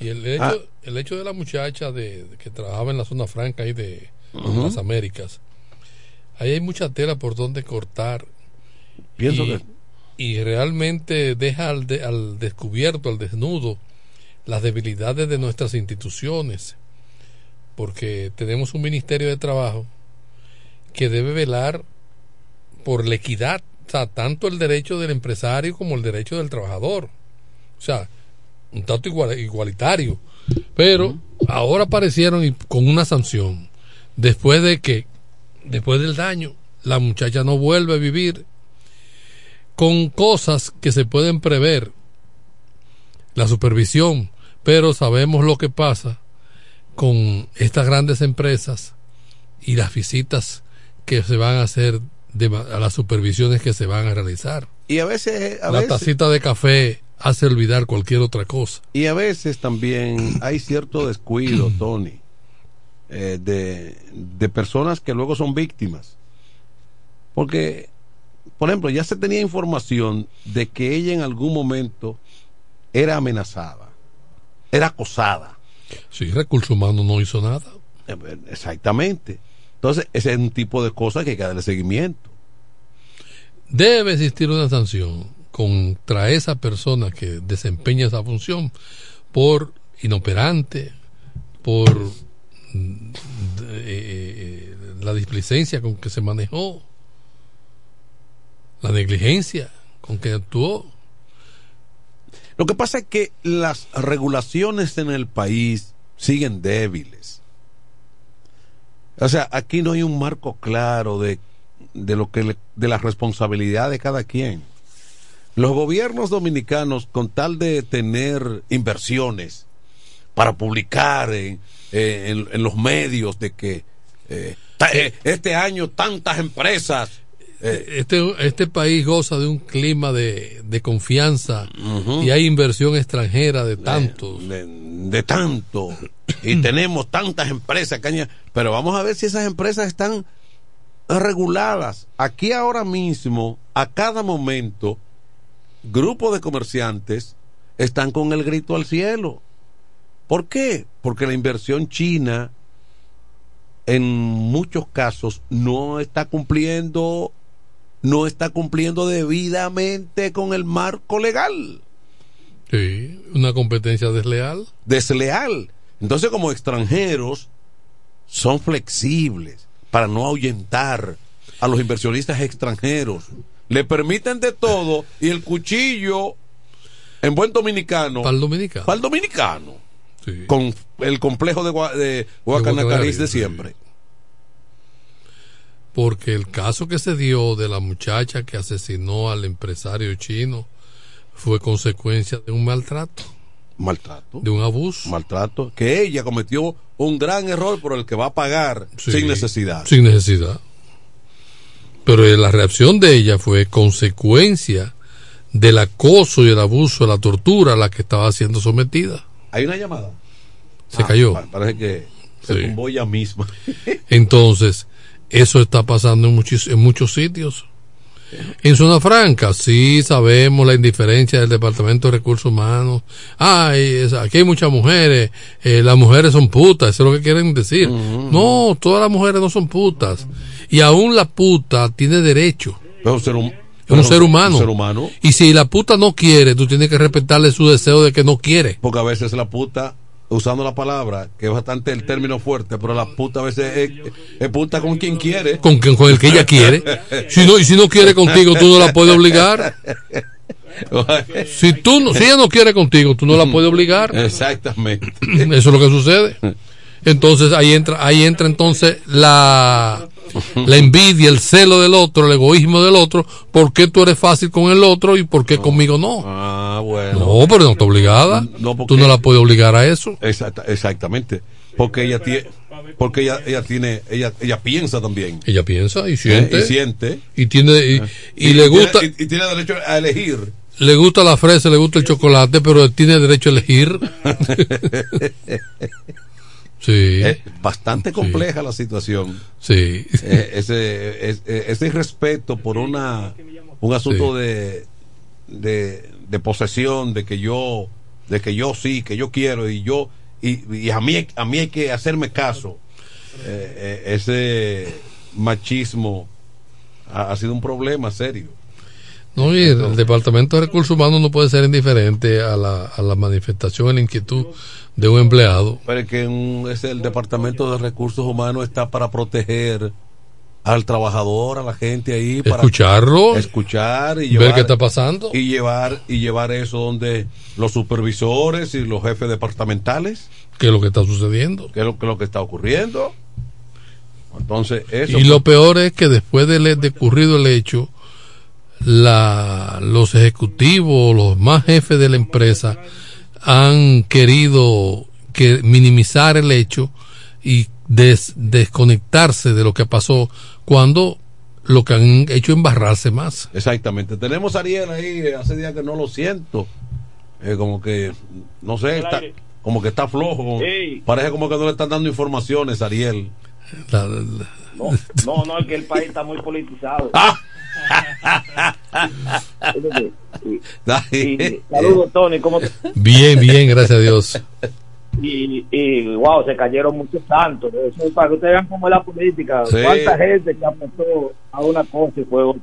Y el hecho, Ah. el hecho de la muchacha de, de que trabajaba en la zona franca ahí de, las Américas, ahí hay mucha tela por donde cortar. Pienso y, que- y realmente deja al, de- al descubierto, al desnudo, las debilidades de nuestras instituciones. Porque tenemos un Ministerio de Trabajo que debe velar por la equidad, o sea, tanto el derecho del empresario como el derecho del trabajador. O sea, un igual- igualitario. Pero ahora aparecieron y con una sanción. Después de que, después del daño, la muchacha no vuelve a vivir con cosas que se pueden prever. La supervisión. Pero sabemos lo que pasa con estas grandes empresas y las visitas que se van a hacer de, a las supervisiones que se van a realizar. Y a veces, a la veces- tacita de café hace olvidar cualquier otra cosa. Y a veces también hay cierto descuido, [clears throat] Tony, eh, de, de personas que luego son víctimas. Porque, por ejemplo, ya se tenía información de que ella en algún momento era amenazada, era acosada. Sí, Recursos Humanos no hizo nada. Eh, Exactamente. Entonces, ese es un tipo de cosas que hay que darle seguimiento. Debe existir una sanción contra esa persona que desempeña esa función por inoperante, por mm, eh, la displicencia con que se manejó, la negligencia con que actuó. Lo que pasa es que las regulaciones en el país siguen débiles. O sea, aquí no hay un marco claro de, de lo que le- de la responsabilidad de cada quien. Los gobiernos dominicanos, con tal de tener inversiones para publicar en, en- los medios de que eh, eh, este año tantas empresas Este, este país goza de un clima de, de confianza y hay inversión extranjera de tantos. de, de tanto. Y [clears throat] tenemos tantas empresas caña. Pero vamos a ver si esas empresas están reguladas. Aquí ahora mismo a cada momento grupos de comerciantes están con el grito al cielo. ¿por qué? porque la inversión china en muchos casos no está cumpliendo no está cumpliendo debidamente con el marco legal Sí, una competencia desleal. desleal. Entonces, como extranjeros, son flexibles para no ahuyentar a los inversionistas extranjeros. Le permiten de todo y el cuchillo, en buen dominicano, Para el dominicano. para el dominicano, con el complejo de, de Guacanacariz de sí. Porque el caso que se dio de la muchacha que asesinó al empresario chino fue consecuencia de un maltrato. Maltrato. De un abuso. Maltrato. Que ella cometió un gran error por el que va a pagar Sí, sin necesidad. Sin necesidad. Pero eh, la reacción de ella fue consecuencia del acoso y el abuso, la tortura a la que estaba siendo sometida. Hay una llamada. Se Ah, cayó. pa- Parece que se Sí. tumbó ella misma. [laughs] Entonces, eso está pasando en muchos, en muchos sitios. En zona franca, sí sabemos la indiferencia del Departamento de Recursos Humanos. Ay, aquí hay muchas mujeres, eh, las mujeres son putas, eso es lo que quieren decir. No, todas las mujeres no son putas. Y aún la puta tiene derecho. Es un ser, un pero ser humano. un ser humano. Y si la puta no quiere, tú tienes que respetarle su deseo de que no quiere. Porque a veces la puta, usando la palabra, que es bastante el término fuerte, pero la puta a veces es, es puta con quien quiere. Con, quien- con el que ella quiere. Si no, y si no quiere contigo, tú no la puedes obligar. Si tú no- si ella no quiere contigo, tú no la puedes obligar. Exactamente. Eso es lo que sucede. Entonces ahí entra, ahí entra entonces la, la envidia, el celo del otro, el egoísmo del otro. ¿Por qué tú eres fácil con el otro y por qué conmigo no? Ah, bueno. No, pero no está obligada. No, porque- Tú no la puedes obligar a eso. Exacta- exactamente. Porque ella tiene, porque ella, ella tiene, ella, ella piensa también. Ella piensa y siente. Eh, y siente. Y tiene, y, y Y le gusta, y, y tiene derecho a elegir. le gusta la fresa, le gusta el chocolate, pero tiene derecho a elegir. [laughs] sí. Es bastante compleja la situación. Sí. Eh, ese, es- eh, ese irrespeto por una un asunto de, de de posesión de que yo de que yo sí que yo quiero y yo y, y a mí a mí hay que hacerme caso Eh, eh, ese machismo ha, ha sido un problema serio No, y el Departamento de Recursos Humanos no puede ser indiferente a la, a la manifestación, a la inquietud de un empleado. pero es que un- es el departamento de recursos humanos está para proteger al trabajador a la gente ahí para Escucharlo. escuchar y Ver llevar qué está pasando. y llevar y llevar eso donde los supervisores y los jefes departamentales ¿Qué es lo que está sucediendo? qué es lo, qué es lo que está ocurriendo entonces eso Y lo peor es que después de, de ocurrido el hecho, la, los ejecutivos, los más jefes de la empresa han querido que minimizar el hecho y des- desconectarse de lo que pasó cuando lo que han hecho es embarrarse más. exactamente tenemos a Ariel ahí eh, hace días que no lo siento Eh, como que no sé está, como que está flojo Sí. parece como que no le están dando informaciones Ariel La- la- No, no, no, es que el país está muy politizado. Ah. [laughs] Y- Saludos, Tony. ¿Cómo te- Bien, bien, gracias a Dios. y, y wow, se cayeron muchos santos. Eso es para que ustedes vean cómo es la política. Sí. Cuánta gente que apostó a una cosa y fue otra.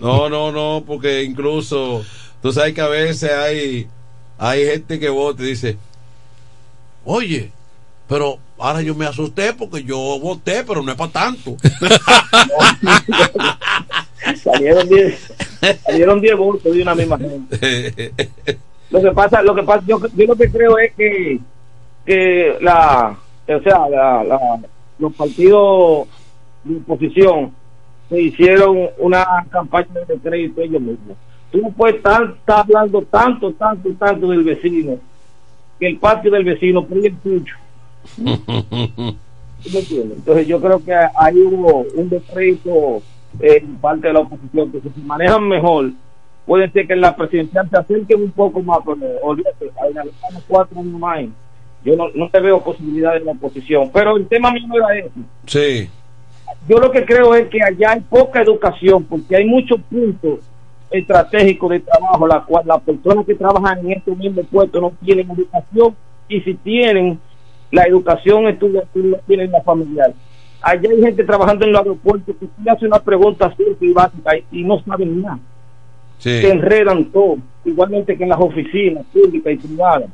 No, no, no, porque incluso tú sabes que a veces hay, hay gente que vota y dice, oye, pero ahora yo me asusté porque yo voté, pero no es para tanto. [laughs] [laughs] salieron 10 salieron 10 votos de una misma gente. Lo que pasa, lo que pasa, yo, yo lo que creo es que que la, o sea, la, la- los partidos de oposición se hicieron una campaña de crédito ellos mismos. Tú no puedes estar, estar hablando tanto, tanto, tanto del vecino, que el patio del vecino prende el. [laughs] Entonces yo creo que ahí hubo un descrédito eh, parte de la oposición, que si se manejan mejor, puede ser que en la presidencial se acerquen un poco más, pero olvídate, ahí estamos cuatro años más. Yo no, no te veo posibilidades de la oposición, pero el tema mío era ese. Sí. Yo lo que creo es que allá hay poca educación, porque hay muchos puntos estratégicos de trabajo, la cual las personas que trabajan en estos mismos puestos no tienen educación, y si tienen, la educación estudiantil la tienen la familiar. Allá hay gente trabajando en los aeropuertos que le haces una pregunta simple y básica y, no saben nada. Se enredan todo, igualmente que en las oficinas públicas y privadas.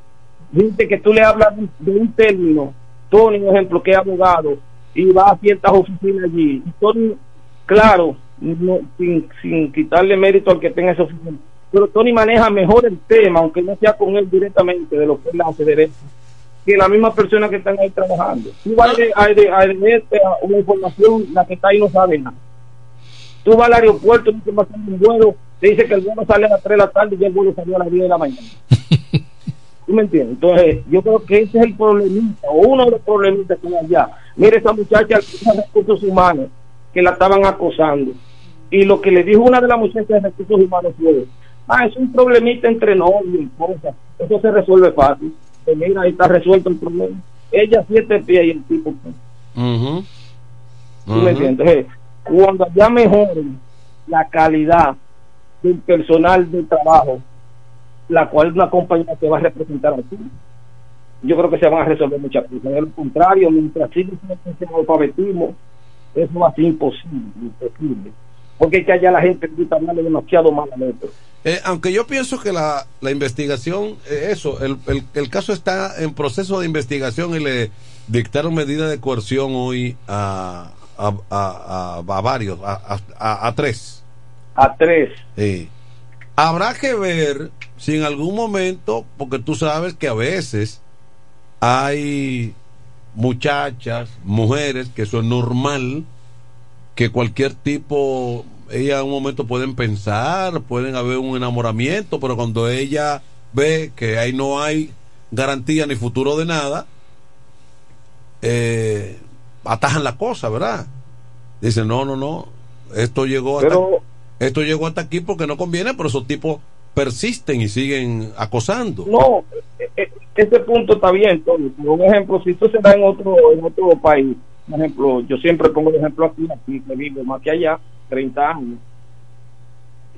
Gente que tú le hablas de, de un término, Tony, por ejemplo, que es abogado, y va a ciertas oficinas allí. Y Tony, claro, no- sin, sin quitarle mérito al que tenga esa oficina, pero Tony maneja mejor el tema, aunque no sea con él directamente, de lo que él hace derecho, que la misma persona que están ahí trabajando. Tú vas a, a, a, a una información, la que está ahí no sabe nada. Tú vas al aeropuerto, dices va a salir un vuelo, te dice que el vuelo sale a las 3 de la tarde y ya el vuelo salió a las 10 de la mañana. [laughs] ¿Tú me entiendes? Entonces, yo creo que ese es el problemita, o uno de los problemitas que hay allá. Mire, esa muchacha de recursos humanos que la estaban acosando. Y lo que le dijo una de las muchachas de recursos humanos fue: Ah, es un problemita entre novios y cosas. Eso se resuelve fácil. Pues mira, ahí está resuelto el problema. Ella siete pies y el tipo. pues. Ujú. ¿Tú me entiendes? Entonces, cuando ya mejoren la calidad del personal de trabajo, la cual una compañía te va a representar a ti, yo creo que se van a resolver muchas cosas. Lo contrario, mientras sigue el alfabetismo, eso va a ser imposible, imposible. Porque es que allá la gente grita hablando demasiado mal a otro. Eh, aunque yo pienso que la, la investigación, eh, eso, el, el, el caso está en proceso de investigación y le dictaron medidas de coerción hoy a, a, a, a- a varios, a, a, a tres. A tres. Sí. Habrá que ver si en algún momento, porque tú sabes que a veces hay muchachas, mujeres, que eso es normal, que cualquier tipo, ella en un momento pueden pensar, pueden haber un enamoramiento, pero cuando ella ve que ahí no hay garantía ni futuro de nada, eh, atajan la cosa, ¿verdad? Dicen, no, no, no, esto llegó hasta, Pero- esto llegó hasta aquí porque no conviene, pero esos tipos persisten y siguen acosando. No, eh, eh, ese punto está bien, Tony. Por un ejemplo, si esto se da en otro, en otro país, por ejemplo, yo siempre pongo el ejemplo aquí, aquí que vivo más que allá, 30 años.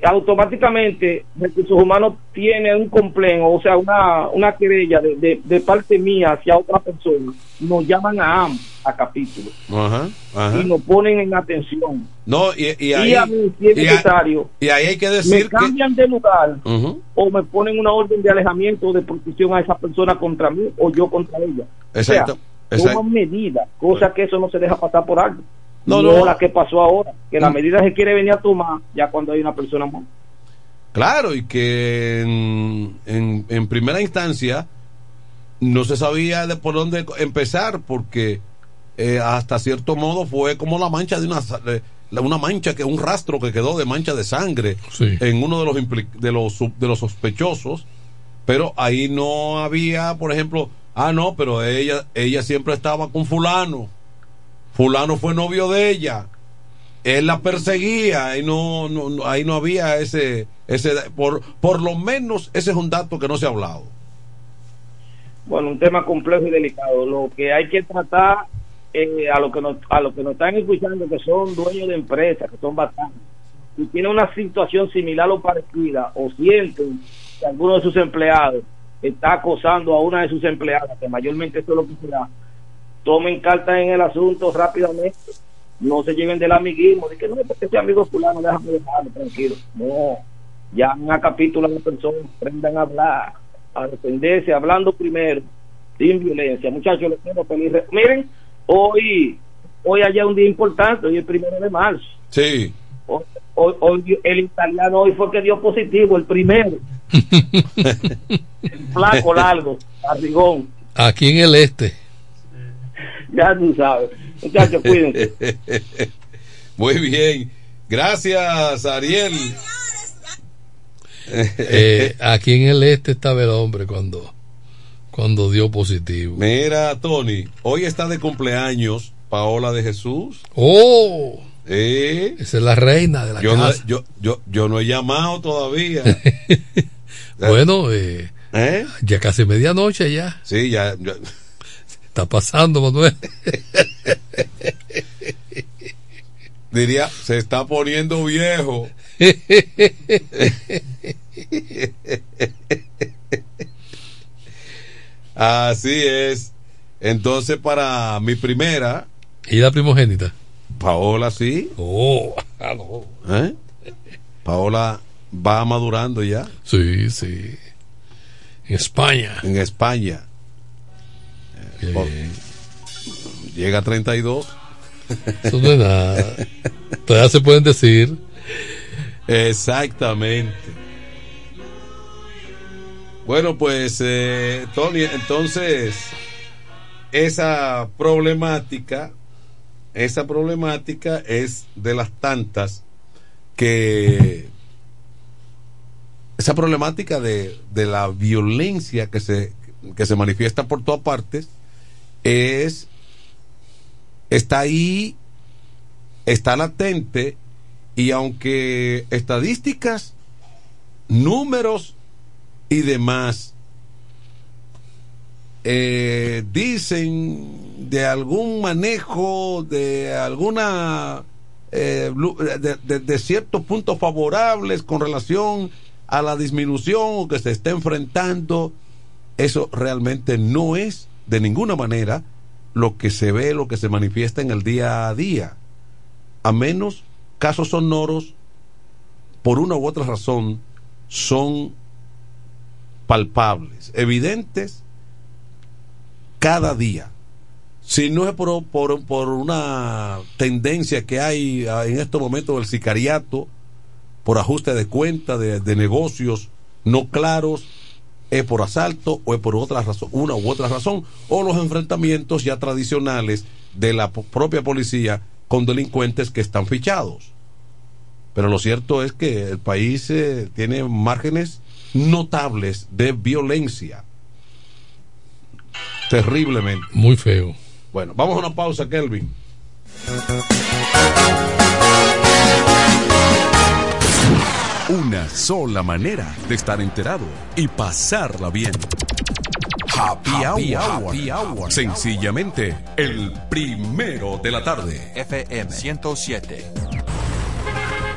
Automáticamente, Recursos Humanos tiene un complejo, o sea, una, una querella de, de, de parte mía hacia otra persona. Nos llaman a AM, a capítulo, Ajá, ajá. y nos ponen en atención. No, y, y Y, ahí, a mí, si es y necesario, y ahí hay que me decir que... cambian de lugar Ujú, o me ponen una orden de alejamiento o de protección a esa persona contra mí o yo contra ella. Exacto, O sea, exacto. Toman medidas, cosa que eso no se deja pasar por algo. No, No, no. la que pasó ahora, que la Mm. medida se quiere venir a tomar ya cuando hay una persona muerta. Claro, y que en, en, en primera instancia no se sabía de por dónde empezar porque eh, hasta cierto modo fue como la mancha de una una mancha que un rastro que quedó de mancha de sangre en uno de los impli- de los de los sospechosos pero ahí no había por ejemplo ah no pero ella ella siempre estaba con fulano. Fulano fue novio de ella. Él la perseguía ahí no, no- ahí no había ese ese por por lo menos ese es un dato que no se ha hablado. Bueno, un tema complejo y delicado. Lo que hay que tratar eh, a lo que nos a lo que nos están escuchando que son dueños de empresas, que son bastantes, y tienen una situación similar o parecida, o sienten que algunos de sus empleados está acosando a una de sus empleadas, que mayormente eso es lo que se da, tomen cartas en el asunto rápidamente, no se lleven del amiguismo, de que no, porque ese amigo fulano, déjame dejarlo, tranquilo. No, llamen a capítulo a la persona, aprendan a hablar, a defenderse, hablando primero, sin violencia. Muchachos, les quiero feliz. re- Miren, hoy, hoy allá un día importante, hoy es el primero de marzo. Sí. Hoy, hoy- hoy el italiano hoy fue que dio positivo, el primero. [laughs] Flaco, largo, barrigón. Aquí en el este. Ya tú sabes. Muchachos, cuídense. [laughs] Muy bien. Gracias, Ariel. Eh, aquí en el este estaba el hombre cuando, cuando dio positivo. Mira, Tony, hoy está de cumpleaños Paola de Jesús. ¡Oh! Eh. Esa es la reina de la Yo no, casa. yo, yo, yo no he llamado todavía. [laughs] Bueno, eh, ¿Eh? ya casi medianoche ya. Sí, ya. ya. Está pasando, Manuel. [laughs] Diría, se está poniendo viejo. Así es. Entonces, para mi primera, ¿Y la primogénita? Paola, sí. Oh, [laughs] ah, no. ¿Eh? Paola va madurando ya. Sí, sí. En España. En España. Por-. Llega a 32. Eso no es nada. Todavía se pueden decir. Exactamente. Bueno, pues, eh, Tony, entonces, esa problemática, esa problemática es de las tantas que esa problemática de, de la violencia que se, que se manifiesta por todas partes es está ahí, está latente y aunque estadísticas, números y demás eh, dicen de algún manejo, de alguna eh, de- de ciertos puntos favorables con relación a la disminución que se está enfrentando, eso realmente no es de ninguna manera lo que se ve, lo que se manifiesta en el día a día, a menos casos sonoros, por una u otra razón, son palpables, evidentes cada día. Si no es por, por, por una tendencia que hay ah, en estos momentos del sicariato, por ajuste de cuenta, de, de negocios no claros, es por asalto o es por otra razón, una u otra razón, o los enfrentamientos ya tradicionales de la propia policía con delincuentes que están fichados. Pero lo cierto es que el país eh, tiene márgenes notables de violencia. Terriblemente. Muy feo. Bueno, vamos a una pausa, Kelvin. Una sola manera de estar enterado y pasarla bien. Happy, hour. Sencillamente, el primero de la tarde. FM 107.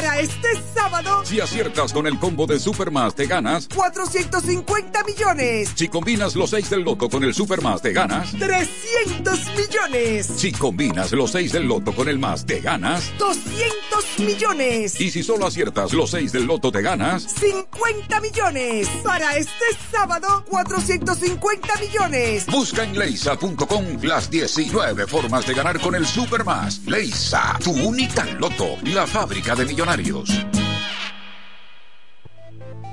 Para este sábado, Si aciertas con el combo de Supermas, te ganas. 450 millones. Si combinas los 6 del loto con el Supermas, te ganas. 300 millones. Si combinas los 6 del loto con el más, te ganas. 200 millones. Y si solo aciertas los 6 del loto, te ganas. 50 millones. Para este sábado, 450 millones. Busca en leisa.com las 19 formas de ganar con el Supermas. Leisa, tu única loto, la fábrica de millonarios millonarios.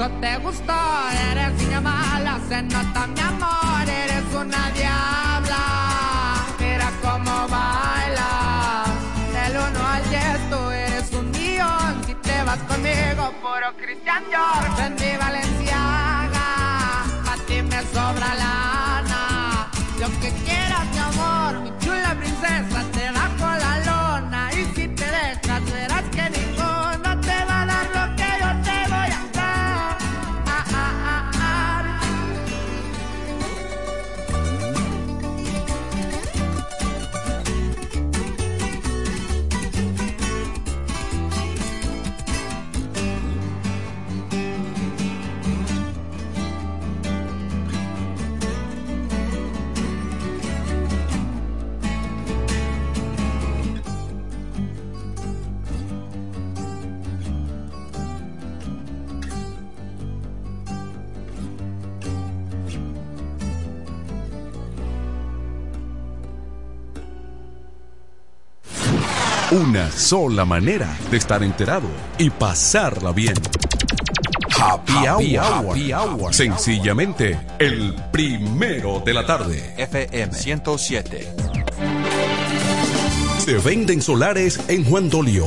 Eso te gustó. Eres niña mala, se nota mi amor. Eres una diabla. Mira cómo baila. Del uno al diez tú eres un millón. Si te vas conmigo, puro Christian Dior. Vendí Valenciaga. Pa' ti me sobra lana. Lo que quieras, mi amor. Mi chula princesa, Una sola manera de estar enterado y pasarla bien. Happy, hour. Happy Hour. Sencillamente, el primero de la tarde. FM 107. Se venden solares en Juan Dolio,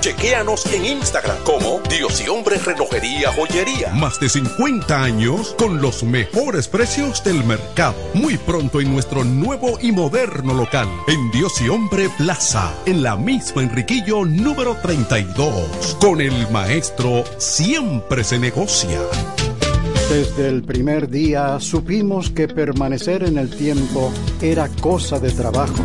Chequéanos en Instagram como Dios y Hombre Relojería Joyería. Más de 50 años con los mejores precios del mercado. Muy pronto en nuestro nuevo y moderno local. En Dios y Hombre Plaza. En la misma Enriquillo número 32. Con el maestro siempre se negocia. Desde el primer día supimos que permanecer en el tiempo era cosa de trabajo.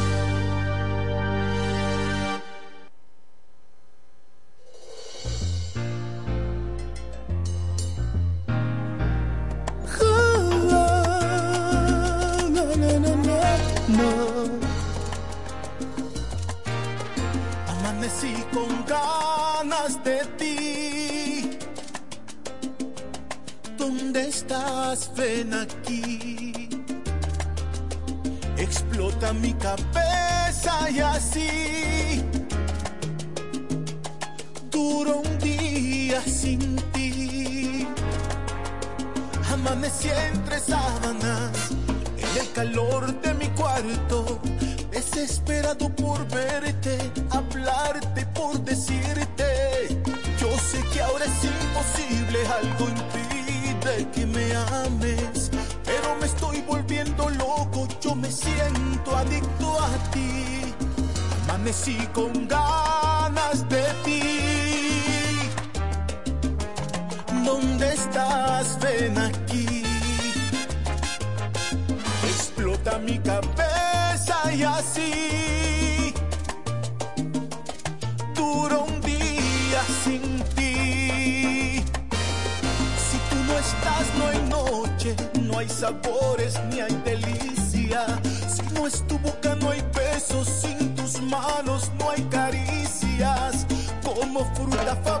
Aquí. Explota mi cabeza y así. Duro un día sin ti. Amanecí entre sábanas. En el calor de mi cuarto. Desesperado por verte, hablarte, por decirte. Yo sé que ahora es imposible, algo impide que me ames. Pero me estoy volviendo loco, yo me siento adicto a ti. Amanecí con ganas de sabores ni hay delicia. Si no es tu boca, no hay besos, sin tus manos no hay caricias. Como fruta favorita,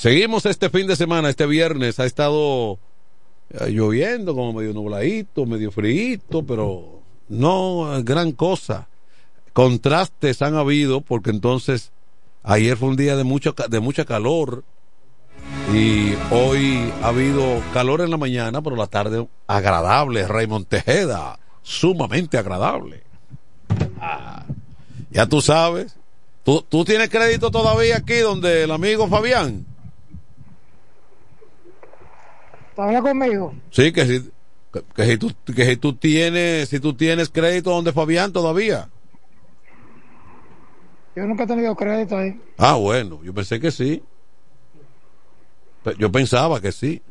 Seguimos este fin de semana, este viernes. Ha estado eh, lloviendo, como medio nubladito, medio frío, pero no gran cosa. Contrastes han habido, porque entonces ayer fue un día de, mucho, de mucha calor y hoy ha habido calor en la mañana, pero la tarde agradable. Raymond Tejeda, sumamente agradable. Ah, ya tú sabes. ¿Tú, ¿Tú tienes crédito todavía aquí donde el amigo Fabián? ¿Habla conmigo? Sí, que si, que, que si tú, que si tú tienes, si tú tienes crédito donde Fabián todavía. Yo nunca he tenido crédito ahí. Ah, bueno, yo pensé que sí. Yo pensaba que sí.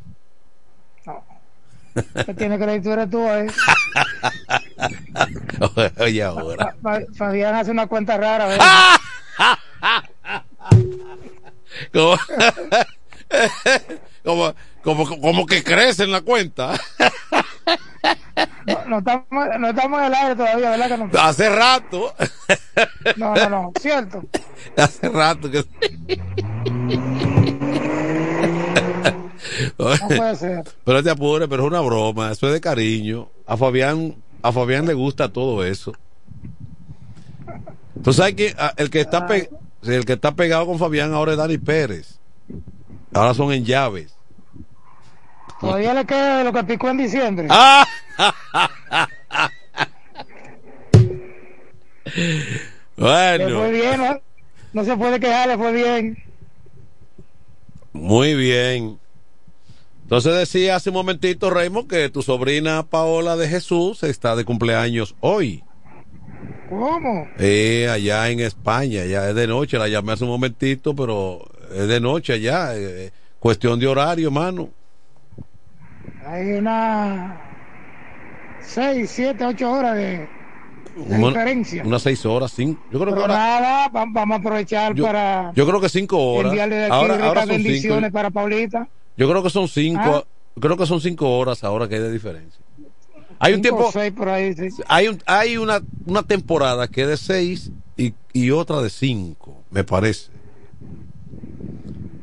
Que tiene crédito eres tú ahí. [laughs] Oye, ahora. Fa- Fabián hace una cuenta rara. ¿ves? [laughs] [laughs] como, como, como que crece en la cuenta. No, estamos, no estamos en el aire todavía, ¿verdad que no? Hace rato. No, no, no, cierto. Hace rato que... No puede ser. Pero te apures, pero es una broma, eso es de cariño. A Fabián, a Fabián le gusta todo eso. Tú sabes que ah, el que está, ah. el que está pegado con Fabián ahora es Dani Pérez. Ahora son en llaves. Todavía le queda lo que picó en diciembre. [laughs] Ah. Le fue Bueno, bien, ¿no? No se puede quejar, le fue bien. muy bien. Entonces decía hace un momentito, Raymond, que tu sobrina Paola de Jesús está de cumpleaños hoy. ¿Cómo? Eh, allá en España, ya es de noche, la llamé hace un momentito, pero es de noche allá, eh, cuestión de horario, mano. Hay una seis, siete, ocho horas de, de Una- diferencia. Unas seis horas, cinco. Yo creo que ahora, nada, va- vamos a aprovechar yo, para yo creo que cinco horas. enviarle de aquí Ahora, ricas ahora son bendiciones cinco. para Paulita. Yo creo que son cinco, Ah. creo que son cinco horas ahora que hay de diferencia. Hay un tiempo, o seis por ahí, sí. hay un, hay una, una temporada que es de seis y, y otra de cinco, me parece.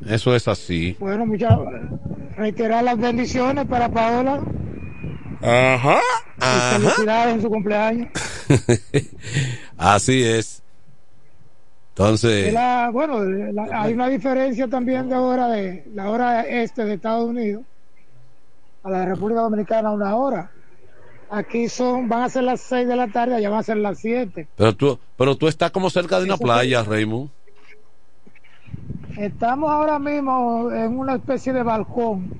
Eso es así. Bueno, muchas reiterar las bendiciones para Paola Ajá. y felicidades en su cumpleaños. [laughs] Así es. Entonces, la- bueno, la- hay una diferencia también de hora de la hora este de Estados Unidos a la República Dominicana una hora. Aquí son van a ser las 6 de la tarde, allá van a ser las 7. pero tú, pero tú estás como cerca de una playa, Raymond. Estamos ahora mismo en una especie de balcón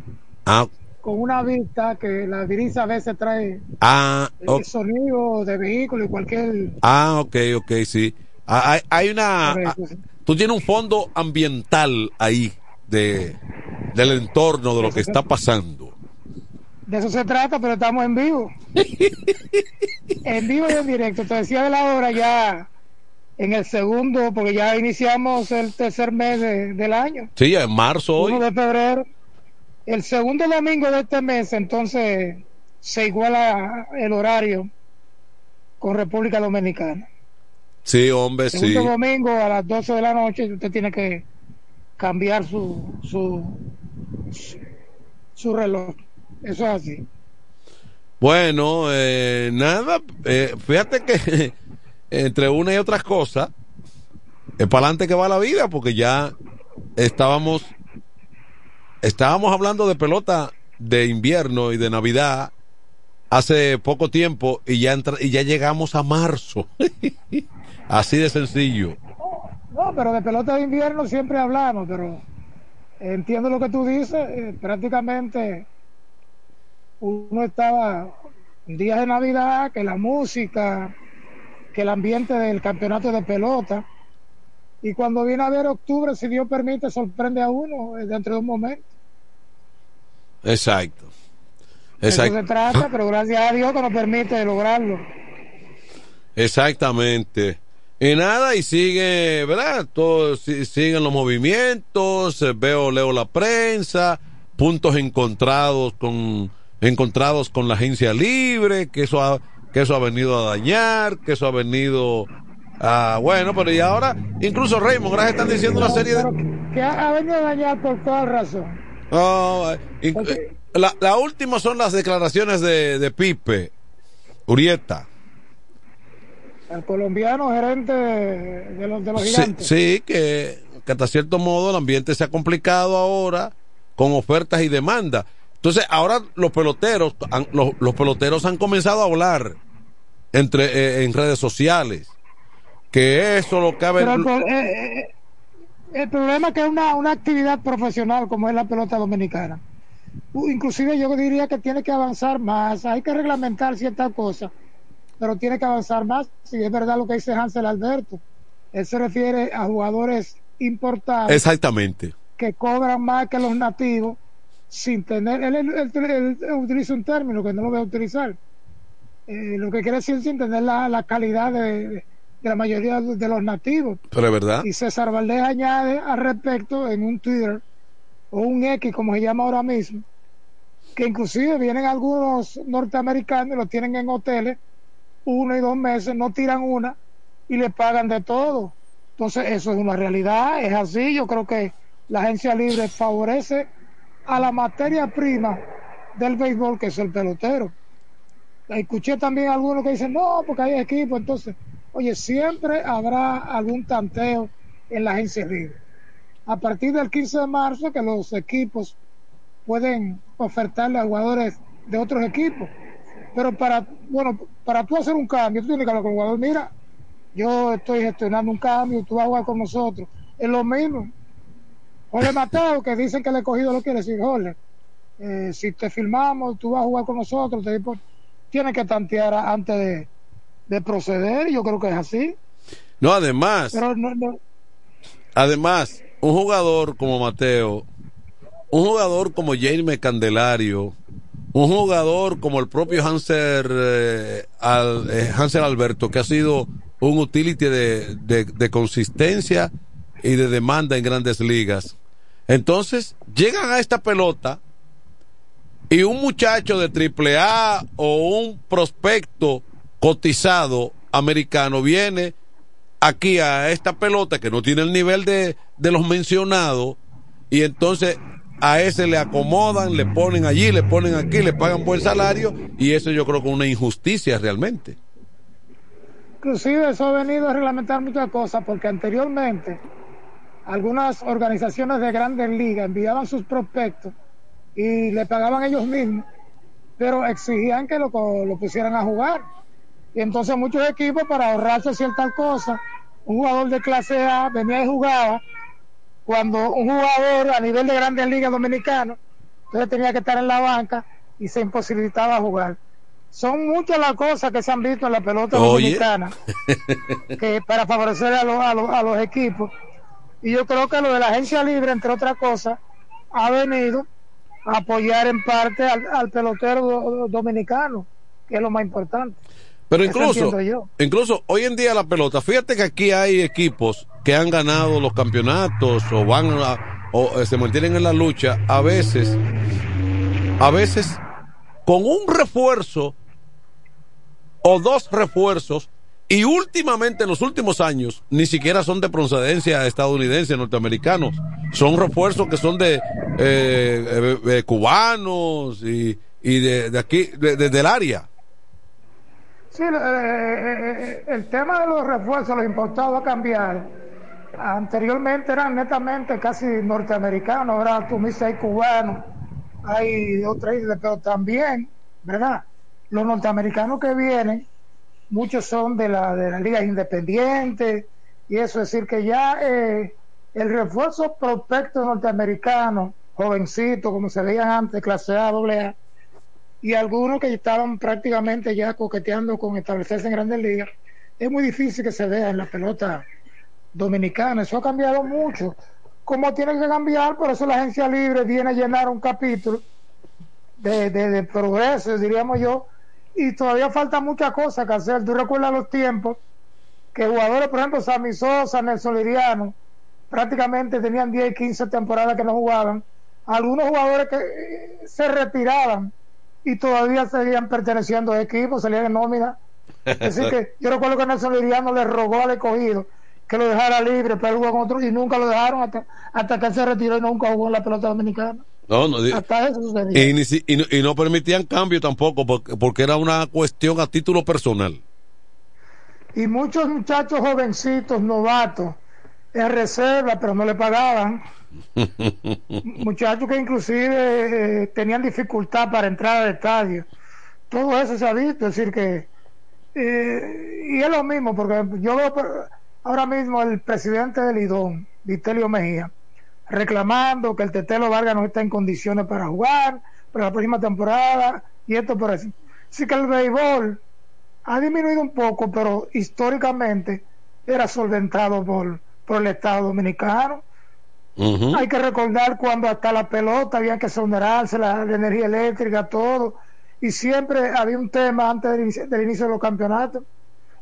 Ah, con una vista que la brisa a veces trae ah, eh, ok. sonido de vehículo y cualquier Ah, ok, ok, sí. Ah, Hay, hay una. Ah, sí. Tú tienes un fondo ambiental ahí de del entorno de lo que está pasando. De eso se trata, pero estamos en vivo. [laughs] en vivo y en directo. Te decía de la hora ya en el segundo, porque ya iniciamos el tercer mes de- del año, Sí, en marzo hoy. 1 de febrero. El segundo domingo de este mes, entonces se iguala el horario con República Dominicana. Sí, hombre, sí. Segundo domingo a las 12 de la noche, usted tiene que cambiar su, su, su, su reloj. Eso es así. Bueno, eh, nada, eh, fíjate que [laughs] entre una y otras cosas, es para adelante que va la vida, porque ya estábamos, estábamos hablando de pelota de invierno y de Navidad hace poco tiempo y ya entra- y ya llegamos a marzo. [laughs] Así de sencillo. No, pero de pelota de invierno siempre hablamos, pero entiendo lo que tú dices. eh, prácticamente uno estaba días de Navidad, que la música, que el ambiente del campeonato de pelota. Y cuando viene a ver octubre, si Dios permite, sorprende a uno eh, dentro de un momento. Exacto. De Eso Exacto. se trata, [laughs] pero gracias a Dios que nos permite lograrlo. Exactamente. Y nada, y sigue, ¿verdad? Todo, si- siguen los movimientos, eh, veo, leo la prensa, puntos encontrados con, encontrados con la agencia libre, que eso ha, que eso ha venido a dañar, que eso ha venido a, bueno, pero y ahora, incluso Raymond, ahora están diciendo una serie de, Que ha, venido a dañar por toda razón. Oh, inc- la, la última son las declaraciones de, de Pipe, Urieta. El colombiano gerente de, los, de los Sí, gigantes. sí, que, que hasta cierto modo el ambiente se ha complicado ahora con ofertas y demandas. Entonces, ahora los peloteros, han- los, los peloteros han comenzado a hablar entre eh, en redes sociales. Que eso lo Pero ven- pro- eh, eh, el problema es que es una, una actividad profesional como es la pelota dominicana. Inclusive yo diría que tiene que avanzar más, hay que reglamentar ciertas cosas, pero tiene que avanzar más. Si es verdad lo que dice Hansel Alberto, él se refiere a jugadores importados Exactamente. que cobran más que los nativos sin tener, él, él- él- él utiliza un término que no lo voy a utilizar, Eh, lo que quiere decir sin tener la, la calidad de, de la mayoría de los nativos. Pero es verdad. Y César Valdés añade al respecto en un Twitter o un X como se llama ahora mismo, que inclusive vienen algunos norteamericanos y los tienen en hoteles uno y dos meses, no tiran una y le pagan de todo. Entonces eso es una realidad, es así. Yo creo que la agencia libre favorece a la materia prima del béisbol que es el pelotero. Escuché también algunos que dicen, no, porque hay equipo, entonces, oye, siempre habrá algún tanteo en la agencia libre. A partir del 15 de marzo que los equipos pueden ofertarle a jugadores de otros equipos. Pero para, bueno, para tú hacer un cambio, tú tienes que hablar con el jugador, mira, yo estoy gestionando un cambio, tú vas a jugar con nosotros. Es lo mismo. Jorge Mateo, que dicen que el escogido lo quiere decir, Jorge, eh, si te filmamos, tú vas a jugar con nosotros, te tienes que tantear antes de, de proceder, yo creo que es así. No, además, Pero no, no, además, un jugador como Mateo, un jugador como Jaime Candelario, un jugador como el propio Hanser, eh, Al- eh, Hansel Alberto, que ha sido un utility de, de- de consistencia y de demanda en grandes ligas. Entonces, llegan a esta pelota y un muchacho de triple A o un prospecto cotizado americano viene aquí a esta pelota que no tiene el nivel de, de los mencionados y entonces a ese le acomodan, le ponen allí, le ponen aquí, le pagan buen salario y eso yo creo que es una injusticia realmente. Inclusive eso ha venido a reglamentar muchas cosas porque anteriormente algunas organizaciones de grandes ligas enviaban sus prospectos y le pagaban ellos mismos, pero exigían que lo, lo pusieran a jugar. Y entonces muchos equipos para ahorrarse ciertas cosas, un jugador de clase A venía y jugaba cuando un jugador a nivel de grandes ligas dominicanas, entonces tenía que estar en la banca y se imposibilitaba jugar. Son muchas las cosas que se han visto en la pelota Oye. dominicana [laughs] que para favorecer a, los- a los- a los equipos. Y yo creo que lo de la agencia libre, entre otras cosas, ha venido apoyar en parte al, al pelotero do- dominicano, que es lo más importante. Pero incluso, incluso hoy en día la pelota, fíjate que aquí hay equipos que han ganado los campeonatos o van a, o eh, se mantienen en la lucha, a veces, a veces con un refuerzo o dos refuerzos y últimamente en los últimos años ni siquiera son de procedencia estadounidense, norteamericanos, son refuerzos que son de eh, eh, eh, cubanos y, de, aquí, de- de- del área. Sí, el tema de los refuerzos, los importados a cambiar. Anteriormente eran netamente casi norteamericanos, ahora tú me dices hay cubanos, hay otra isla, pero también, ¿verdad? Los norteamericanos que vienen, muchos son de la de las ligas independientes, y eso es decir que ya eh, el refuerzo prospecto norteamericano, jovencito, como se veían antes, clase A, doble A, y algunos que estaban prácticamente ya coqueteando con establecerse en grandes ligas, es muy difícil que se vea en la pelota dominicana. Eso ha cambiado mucho. Como tiene que cambiar, por eso la agencia libre viene a llenar un capítulo de, de, de progreso, diríamos yo, y todavía falta muchas cosas que hacer. Tú recuerdas los tiempos que jugadores, por ejemplo, Sammy Sosa, Nelson Liriano, prácticamente tenían 10 y 15 temporadas que no jugaban. Algunos jugadores que eh, se retiraban y todavía seguían perteneciendo a equipos, salían en nómina. Así que yo recuerdo que Nelson Liriano le rogó al escogido que lo dejara libre para jugar con otro y nunca lo dejaron hasta, hasta que se retiró y nunca jugó en la pelota dominicana. No, no, di- Hasta eso y, y no, y no permitían cambio tampoco porque, porque era una cuestión a título personal. Y muchos muchachos jovencitos, novatos, en reserva, pero no le pagaban. [laughs] Muchachos que inclusive eh, tenían dificultad para entrar al estadio. Todo eso se ha visto, es decir que... eh, y es lo mismo, porque yo veo ahora mismo el presidente del IDON, Vitelio Mejía, reclamando que el Tetelo Vargas no está en condiciones para jugar para la próxima temporada y esto por eso. Así que el béisbol ha disminuido un poco, pero históricamente era solventado por, por el Estado Dominicano. Hay que recordar cuando hasta la pelota había que sonerarse, la, la energía eléctrica, todo. Y siempre había un tema antes del inicio, del inicio de los campeonatos.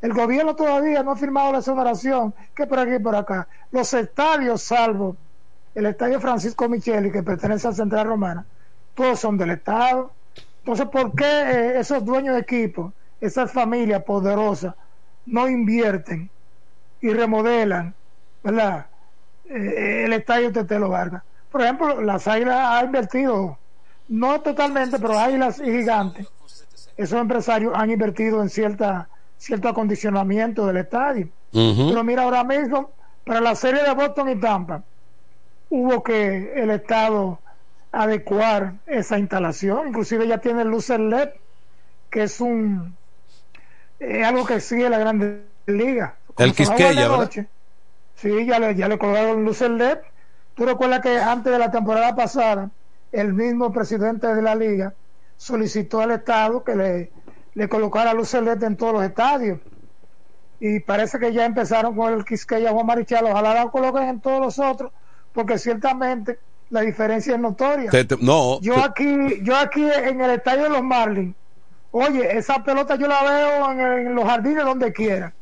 El gobierno todavía no ha firmado la exoneración, que por aquí y por acá. Los estadios, salvo el estadio Francisco Micheli, que pertenece a Central Romana, todos son del Estado. Entonces, ¿por qué eh, esos dueños de equipos, esas familias poderosas, no invierten y remodelan, ¿verdad? Eh, el estadio Tetelo Vargas. por ejemplo, las Águilas ha invertido, no totalmente, pero Águilas y Gigantes, esos empresarios han invertido en cierta cierto acondicionamiento del estadio. Pero mira, ahora mismo, para la serie de Boston y Tampa, hubo que el Estado adecuar esa instalación. Inclusive ya tiene luces LED, que es un eh, algo que sigue la Grande Liga. El Como Quisqueya, Sí, ya le, ya le colgaron luces LED. Tú recuerdas que antes de la temporada pasada, el mismo presidente de la liga solicitó al Estado que le, le colocara luces LED en todos los estadios. Y parece que ya empezaron con el Quisqueya Juan Marichal. Ojalá lo coloquen en todos los otros, porque ciertamente la diferencia es notoria. Te- te- no, Yo aquí, yo aquí en el estadio de los Marlins, oye, esa pelota yo la veo en, en los jardines donde quiera.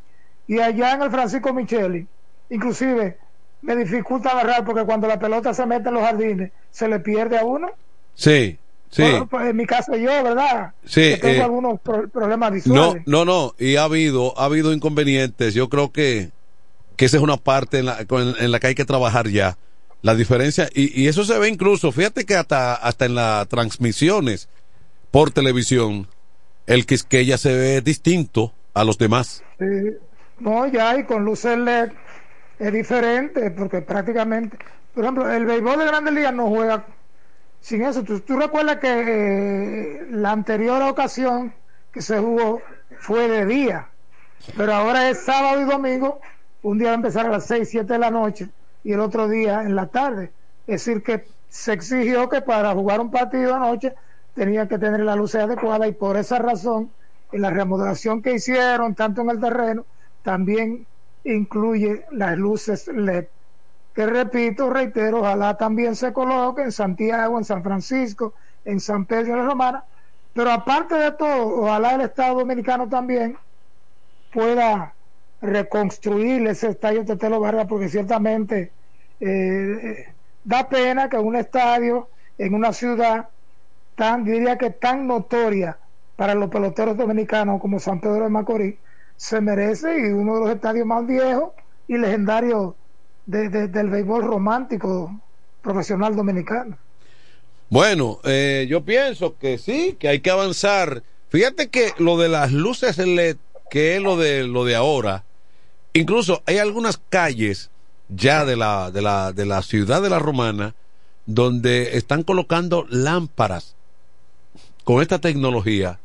Y allá en el Francisco Micheli, inclusive me dificulta agarrar porque cuando la pelota se mete en los jardines, se le pierde a uno. sí, sí. Bueno, pues en mi caso yo, ¿verdad? Sí, Que tengo eh, algunos pro- problemas No, visuales. no, no, y ha habido, ha habido inconvenientes. Yo creo que, que esa es una parte en la, en la que hay que trabajar ya. La diferencia, y, y eso se ve incluso, fíjate que hasta, hasta en las transmisiones por televisión, el Quisqueya se ve distinto a los demás. Sí. No, ya, y con luces LED es diferente, porque prácticamente, por ejemplo, el béisbol de Grandes Ligas no juega sin eso. ¿Tú, tú recuerdas que eh, la anterior ocasión que se jugó fue de día, pero ahora es sábado y domingo, un día va a empezar a las 6, 7 de la noche y el otro día en la tarde. Es decir, que se exigió que para jugar un partido anoche tenían que tener la luz adecuada y por esa razón en la remodelación que hicieron tanto en el terreno también incluye las luces LED que repito, reitero, ojalá también se coloque en Santiago, en San Francisco, en San Pedro de la Romana, pero aparte de todo, ojalá el Estado Dominicano también pueda reconstruir ese estadio Tetelo Vargas, porque ciertamente eh, da pena que un estadio en una ciudad tan, diría que tan notoria para los peloteros dominicanos como San Pedro de Macorís, se merece y uno de los estadios más viejos y legendarios de- del béisbol romántico profesional dominicano. Bueno, eh, yo pienso que sí, que hay que avanzar. Fíjate que lo de las luces LED, que es lo de lo de ahora, incluso hay algunas calles ya de la de la de la ciudad de la Romana donde están colocando lámparas con esta tecnología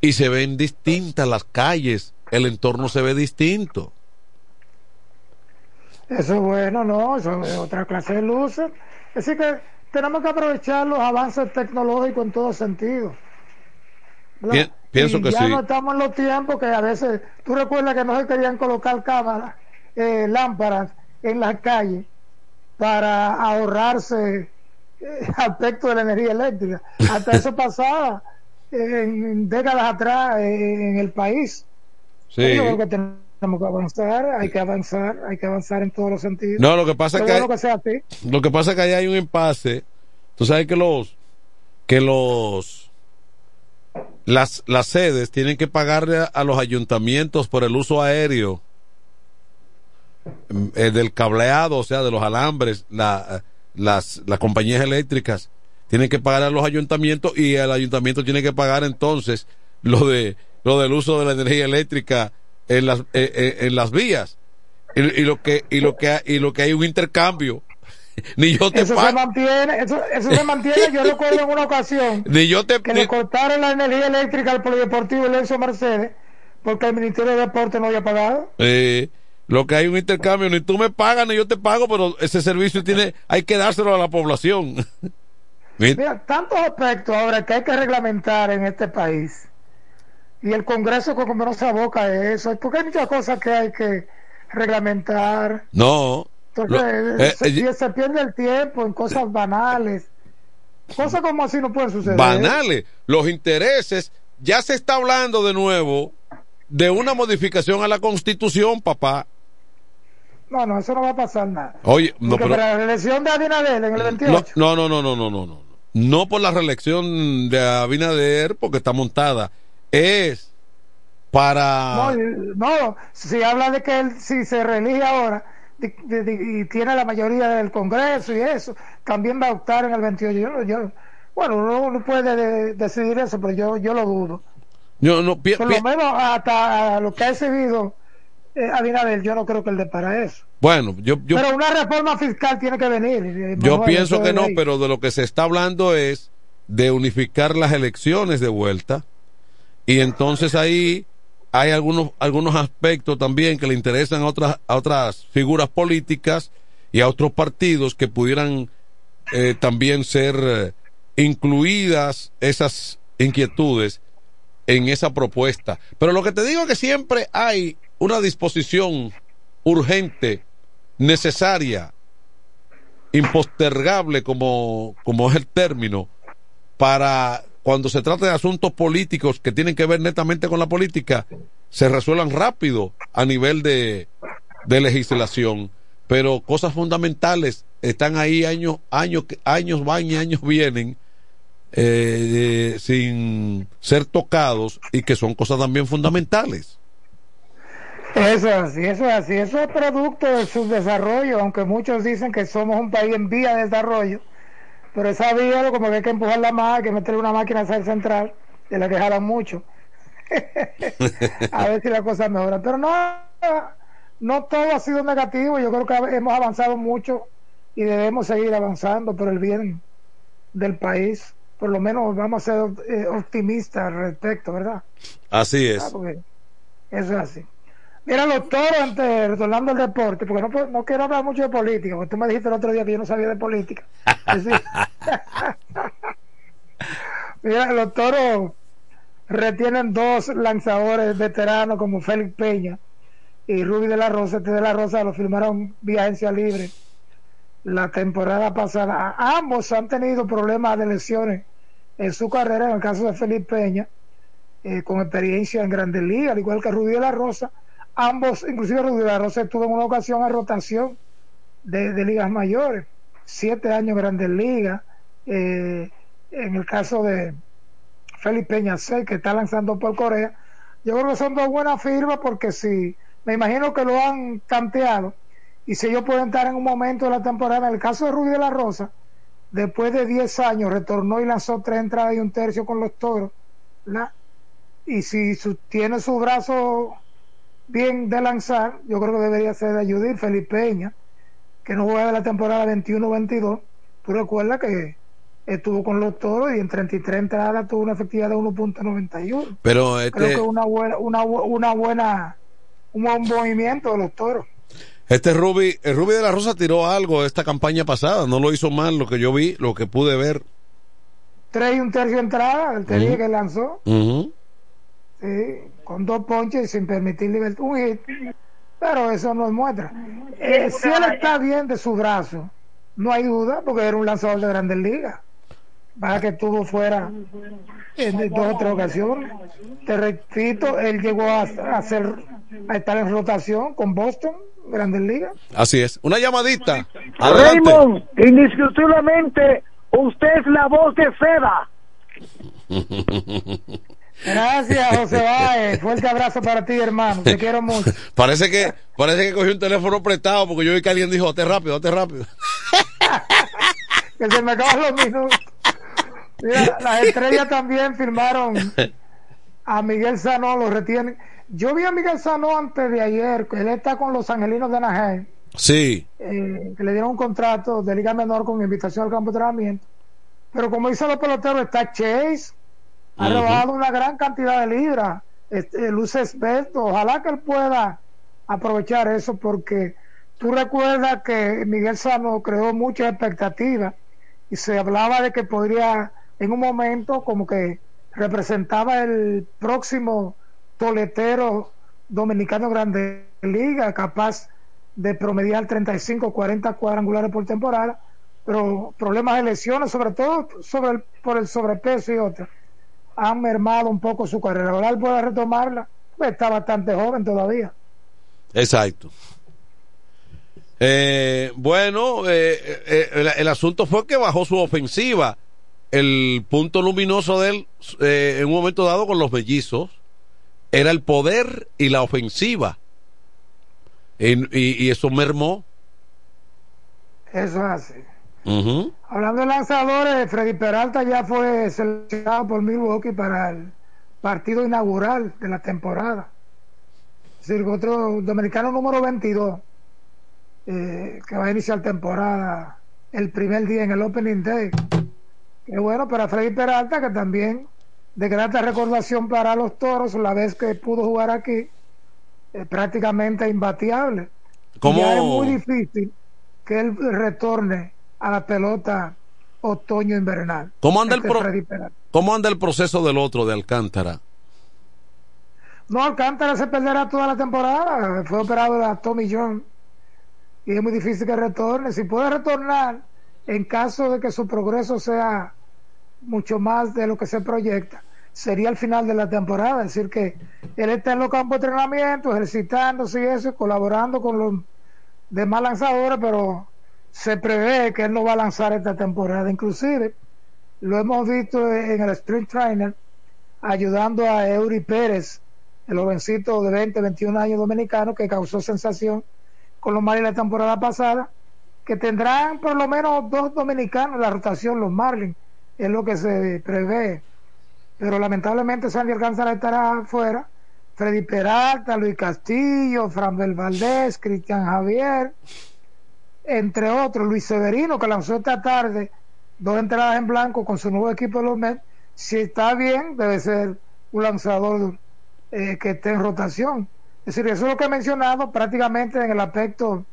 y se ven distintas las calles, el entorno se ve distinto. Eso es bueno, ¿no? Eso es otra clase de luces. Así que tenemos que aprovechar los avances tecnológicos en todo sentido. ¿verdad? Pi- pienso Y que ya sí. no estamos en los tiempos que a veces, tú recuerdas que no se querían colocar cámaras, eh, lámparas en las calles para ahorrarse eh, [laughs] aspecto de la energía eléctrica. Hasta eso pasaba en, en décadas atrás eh, en el país. Sí. Yo creo que tenemos que avanzar, hay que avanzar, hay que avanzar en todos los sentidos. No, lo que pasa es que bueno hay- que sea así. Lo que pasa es que allá hay un impasse. Tú sabes que los que los las las sedes tienen que pagarle a, los ayuntamientos por el uso aéreo mm, eh, del cableado, o sea, de los alambres, la, las las compañías eléctricas. Tienen que pagar a los ayuntamientos y el ayuntamiento tiene que pagar entonces lo de lo del uso de la energía eléctrica en las eh, eh, en las vías. Y, y lo que y lo que y lo que hay un intercambio [laughs] ni yo te Eso se mantiene, eso, eso se mantiene. Yo [laughs] recuerdo en una ocasión ni yo te que ni- le cortaron la energía eléctrica al polideportivo Lenzo Mercedes porque el Ministerio de Deporte no había pagado. eh, lo que hay un intercambio ni tú me pagas ni yo te pago pero ese servicio tiene hay que dárselo a la población [laughs] Mira, tantos aspectos ahora que hay que reglamentar en este país. Y el Congreso como no se aboca a eso, porque hay muchas cosas que hay que reglamentar. no Entonces, Lo- eh, se, eh, y se pierde el tiempo en cosas banales. Cosas como así no pueden suceder. banales los intereses ya se está hablando de nuevo de una modificación a la constitución papá No, no, eso no va a pasar nada. oye no pero para la reelección de Abinadel en el 28. No, no, no, no, no, no, no. No por la reelección de Abinader, porque está montada. Es para. No, no, si habla de que él, si se reelige ahora, y tiene la mayoría del Congreso y eso, también va a optar en el 28. Yo, no- yo- bueno, uno no puede de- decidir eso, pero yo, yo lo dudo. Yo no pi- Por lo menos hasta lo que ha recibido eh, Abinader, yo no creo que él dé para eso. bueno, yo, yo, pero una reforma fiscal tiene que venir. eh, yo pienso que no, pero de lo que se está hablando es de unificar las elecciones de vuelta y entonces ahí hay algunos algunos aspectos también que le interesan a otras a otras figuras políticas y a otros partidos que pudieran eh, también ser eh, incluidas esas inquietudes en esa propuesta. Pero lo que te digo es que siempre hay una disposición urgente, necesaria, impostergable como, como es el término, para cuando se trata de asuntos políticos que tienen que ver netamente con la política, se resuelvan rápido a nivel de, de legislación. Pero cosas fundamentales están ahí años, años, años van y años vienen eh, eh, sin ser tocados y que son cosas también fundamentales. Eso es así, eso es así. Eso es producto de su desarrollo, aunque muchos dicen que somos un país en vía de desarrollo. Pero esa vía, como que hay que empujarla más, hay que meterle una máquina a central, de la que jalan mucho. [laughs] a ver si la cosa mejora. Pero no, no todo ha sido negativo. Yo creo que hemos avanzado mucho y debemos seguir avanzando por el bien del país. Por lo menos vamos a ser eh, optimistas al respecto, ¿verdad? Así Ah, es. porque eso es así. Mira, los toros, antes, retornando al deporte, porque no, no quiero hablar mucho de política, porque tú me dijiste el otro día que yo no sabía de política. [laughs] Mira, los toros retienen dos lanzadores veteranos como Félix Peña y Ruby de la Rosa. Este de la Rosa lo firmaron vía agencia libre la temporada pasada. Ambos han tenido problemas de lesiones en su carrera, en el caso de Félix Peña, eh, con experiencia en Grandes Ligas, al igual que Rudy de la Rosa. Ambos, inclusive Rudy de la Rosa estuvo en una ocasión a rotación de, ligas mayores, siete años Grandes Ligas. eh, en el caso de Félix Peña 6, que está lanzando por Corea, yo creo que son dos buenas firmas porque si me imagino que lo han tanteado y si ellos pueden estar en un momento de la temporada, en el caso de Rudy de la Rosa, después de 10 años retornó y lanzó tres entradas y un tercio con los toros, ¿verdad? y si su- tiene su brazo bien de lanzar, yo creo que debería ser de ayudar Felipe Peña, que no juega de la temporada 21-22. Tú recuerdas que estuvo con los toros y en 33 entradas tuvo una efectividad de 1.91. Pero Creo este, que una buena, una, una buena, un buen movimiento de los toros. este Ruby, el Ruby de la Rosa tiró algo esta campaña pasada, no lo hizo mal lo que yo vi, lo que pude ver. Tres y un tercio entrada, el dije que lanzó, sí, con dos ponches y sin permitir libertad, un hit. Pero eso nos muestra. Eh, si él está bien de su brazo, no hay duda, porque era un lanzador de grandes ligas. Para que estuvo fuera en dos o tres ocasiones. Te repito, él llegó a, a hacer, a estar en rotación con Boston, grandes ligas. Así es. Una llamadita. Adelante. Raymond, indiscutiblemente, usted es la voz de seda. [laughs] Gracias, José Báez. Fuerte abrazo para ti, hermano. Te quiero mucho. [laughs] parece que parece que cogió un teléfono prestado porque yo vi que alguien dijo, "Date rápido, date rápido." [laughs] que se me acaban los minutos. Mira, las estrellas también firmaron a Miguel Sanó, lo retienen. Yo vi a Miguel Sanó antes de ayer, él está con los angelinos de Anaheim, Sí. eh, que le dieron un contrato de liga menor con invitación al campo de entrenamiento. Pero como dicen los peloteros, está Chase, ha Ujú. rebajado una gran cantidad de libras, este, luce experto, ojalá que él pueda aprovechar eso porque tú recuerdas que Miguel Sano creó muchas expectativas y se hablaba de que podría en un momento como que representaba el próximo toletero dominicano grande liga capaz de promediar 35 40 cuadrangulares por temporada pero problemas de lesiones sobre todo sobre el- por el sobrepeso y otras han mermado un poco su carrera ahora él puede retomarla pues está bastante joven todavía Exacto. Eh, bueno, eh, eh, el, el asunto fue que bajó su ofensiva. El punto luminoso de él, eh, en un momento dado con los mellizos, era el poder y la ofensiva. Y, y, y eso mermó. Eso es así. Hablando de lanzadores, Freddy Peralta ya fue seleccionado por Milwaukee para el partido inaugural de la temporada. Es decir, otro dominicano número 22 eh, que va a iniciar temporada el primer día en el Opening Day. Qué bueno para Freddy Peralta, que también de grata recordación para los toros, la vez que pudo jugar aquí, eh, prácticamente imbatiable. ¿Cómo? Ya es muy difícil que él retorne a la pelota otoño-invernal. ¿Cómo anda, el Este pro- Peralta. ¿Cómo anda el proceso del otro, de Alcántara? No, Alcántara se perderá toda la temporada. Fue operado la Tommy John. Y es muy difícil que retorne. Si puede retornar, en caso de que su progreso sea mucho más de lo que se proyecta, sería el final de la temporada. Es decir, que él está en los campos de entrenamiento, ejercitándose y eso, colaborando con los demás lanzadores, pero se prevé que él no va a lanzar esta temporada. Inclusive, lo hemos visto en el Sprint Trainer ayudando a Eury Pérez, el jovencito de 20, 21 años dominicano que causó sensación con los Marlins la temporada pasada, que tendrán por lo menos dos dominicanos en la rotación, los Marlins, es lo que se prevé. Pero lamentablemente Sandy Alcántara estará afuera. Freddy Peralta, Luis Castillo, Franbel Valdés, Cristian Javier, entre otros, Luis Severino, que lanzó esta tarde dos entradas en blanco con su nuevo equipo de los Mets. Si está bien, debe ser un lanzador eh, que esté en rotación. Es decir, eso es lo que he mencionado prácticamente en el aspecto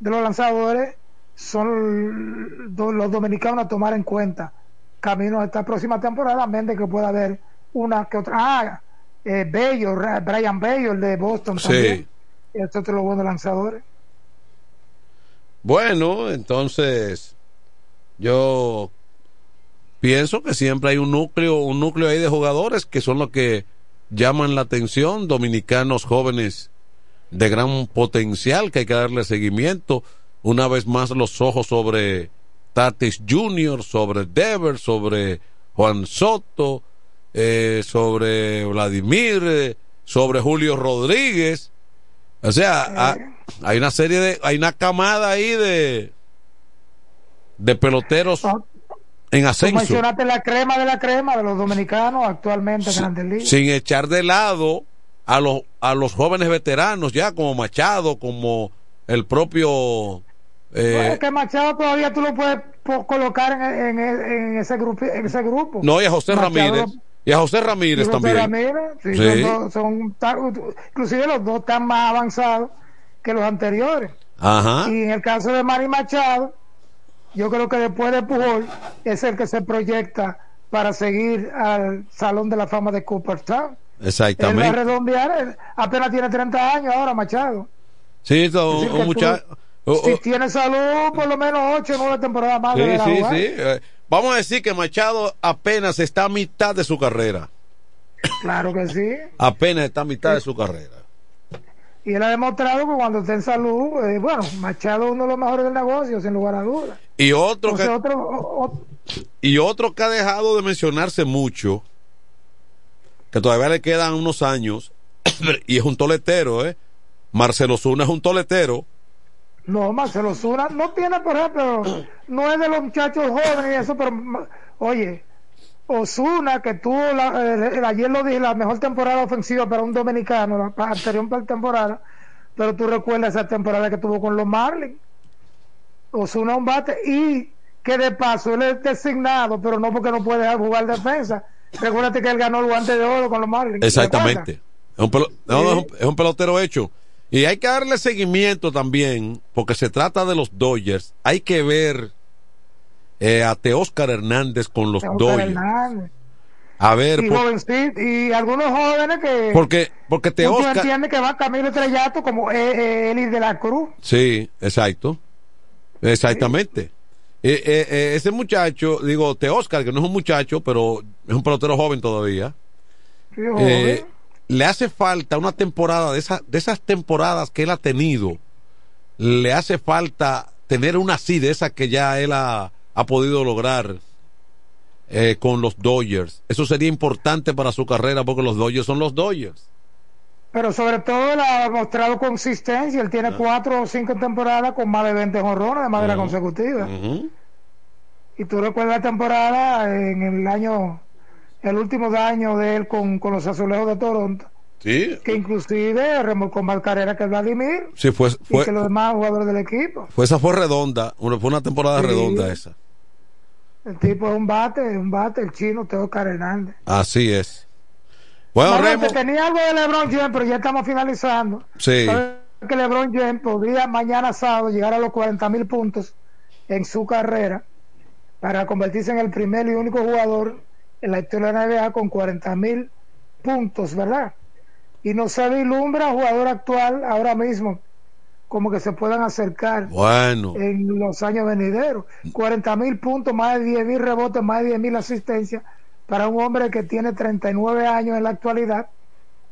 de los lanzadores, son los dominicanos a tomar en cuenta camino a esta próxima temporada, a menos de que pueda haber una que otra. Ah, eh, Bello, Brian Bello, el de Boston Sí. también. Y estos otros buenos lanzadores. Bueno, entonces yo pienso que siempre hay un núcleo, un núcleo ahí de jugadores que son los que llaman la atención, dominicanos jóvenes de gran potencial que hay que darle seguimiento. Una vez más los ojos sobre Tatis Jr., sobre Dever, sobre Juan Soto, eh, sobre Vladimir, eh, sobre Julio Rodríguez. O sea, ha- hay una serie de, hay una camada ahí de, de peloteros en Tú ascenso, mencionaste la crema de la crema de los dominicanos actualmente Ligas. sin echar de lado a los, a los jóvenes veteranos ya como Machado, como el propio, eh, Bueno, que Machado todavía tú lo puedes colocar en, en- en ese grupo, en ese grupo. no, y a José Machado Ramírez, y a José Ramírez y José también. Ramírez, sí, son inclusive los dos están más avanzados que los anteriores. Ajá. Y en el caso de Manny Machado, yo creo que después de Pujol es el que se proyecta para seguir al Salón de la Fama de Cooperstown. Él va a Exactamente. redondear, él apenas tiene 30 años ahora Machado. Sí, un si tiene salud, por lo menos 8 o 9 temporadas más Sí, deberá sí, sí. Vamos a decir que Machado apenas está a mitad de su carrera. Claro que sí. Apenas está a mitad de su carrera. Y él ha demostrado que cuando está en salud, eh, bueno, Machado es uno de los mejores del negocio, sin lugar a dudas. Y otro Entonces, que, otro, o- o- y otro que ha dejado de mencionarse mucho, que todavía le quedan unos años, [clears throat] y es un toletero, ¿eh? Marcelo Zuna es un toletero. No, Marcelo Zuna no tiene, por ejemplo, [clears throat] no es de los muchachos jóvenes y eso, pero oye, Osuna, que tuvo la- eh, ayer lo dije, la mejor temporada ofensiva para un dominicano, la anterior temporada, pero tú recuerdas esa temporada que tuvo con los Marlins. Osuna un bate y que de paso él es designado, pero no porque no puede jugar defensa. Recuérdate que él ganó el guante de oro con los Marlins. ¿te Exactamente. Es un, pelo- no, no, es un- es un pelotero hecho. Y hay que darle seguimiento también, porque se trata de los Dodgers. Hay que ver eh, a Teóscar Hernández con los acuerdas? Dodgers. Hernández. A ver, y, por- jovencito, y algunos jóvenes que porque, porque tú Teóscar. entiendes que va Camilo Estrellato como eh, eh, Eli de la Cruz Sí, exacto. Exactamente. Eh, eh, eh, ese muchacho, digo, Teóscar, que no es un muchacho, pero es un pelotero joven todavía. Sí, eh, joven. Le hace falta una temporada de, esas de esas temporadas que él ha tenido. Le hace falta tener una así de esas que ya él ha, ha podido lograr eh, con los Dodgers. Eso sería importante para su carrera porque los Dodgers son los Dodgers. pero sobre todo él ha mostrado consistencia. Él tiene cuatro o cinco temporadas con más de 20 jorrones de manera Ujú. consecutiva. Y tú recuerdas la temporada en el año, el último año de él con, con los azulejos de Toronto, Sí, que inclusive remolcó más carrera que Vladimir sí fue, y que los demás jugadores del equipo. fue esa fue redonda, fue una temporada Sí. redonda esa. El tipo es un bate, un bate, el chino Teo Hernández. Así es. Bueno, Bueno, Remo, tenía algo de LeBron James, pero ya estamos finalizando. Sí. Sabes que LeBron James podría mañana sábado llegar a los 40 mil puntos en su carrera para convertirse en el primer y único jugador en la historia de la NBA con 40 mil puntos, ¿verdad? Y no se vislumbra jugador actual ahora mismo como que se puedan acercar Bueno. en los años venideros. 40 mil puntos, más de 10 mil rebotes, más de 10 mil asistencias para un hombre que tiene 39 años en la actualidad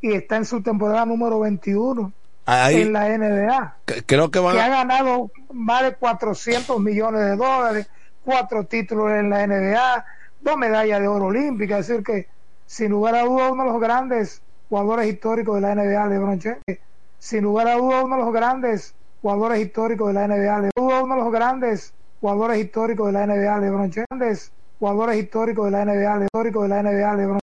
y está en su temporada número 21 Ahí- en la NBA. creo que van Que ha ganado más de 400 millones de dólares, cuatro títulos en la NBA, dos medallas de oro olímpica. Es decir, que sin lugar a dudas, uno de los grandes jugadores históricos de la NBA, LeBron James. Sin lugar a dudas, uno de los grandes jugadores históricos de la NBA, Le- uno de los grandes jugadores históricos de la NBA, LeBron James. Jugadores históricos de la NBA, históricos de la NBA, LeBron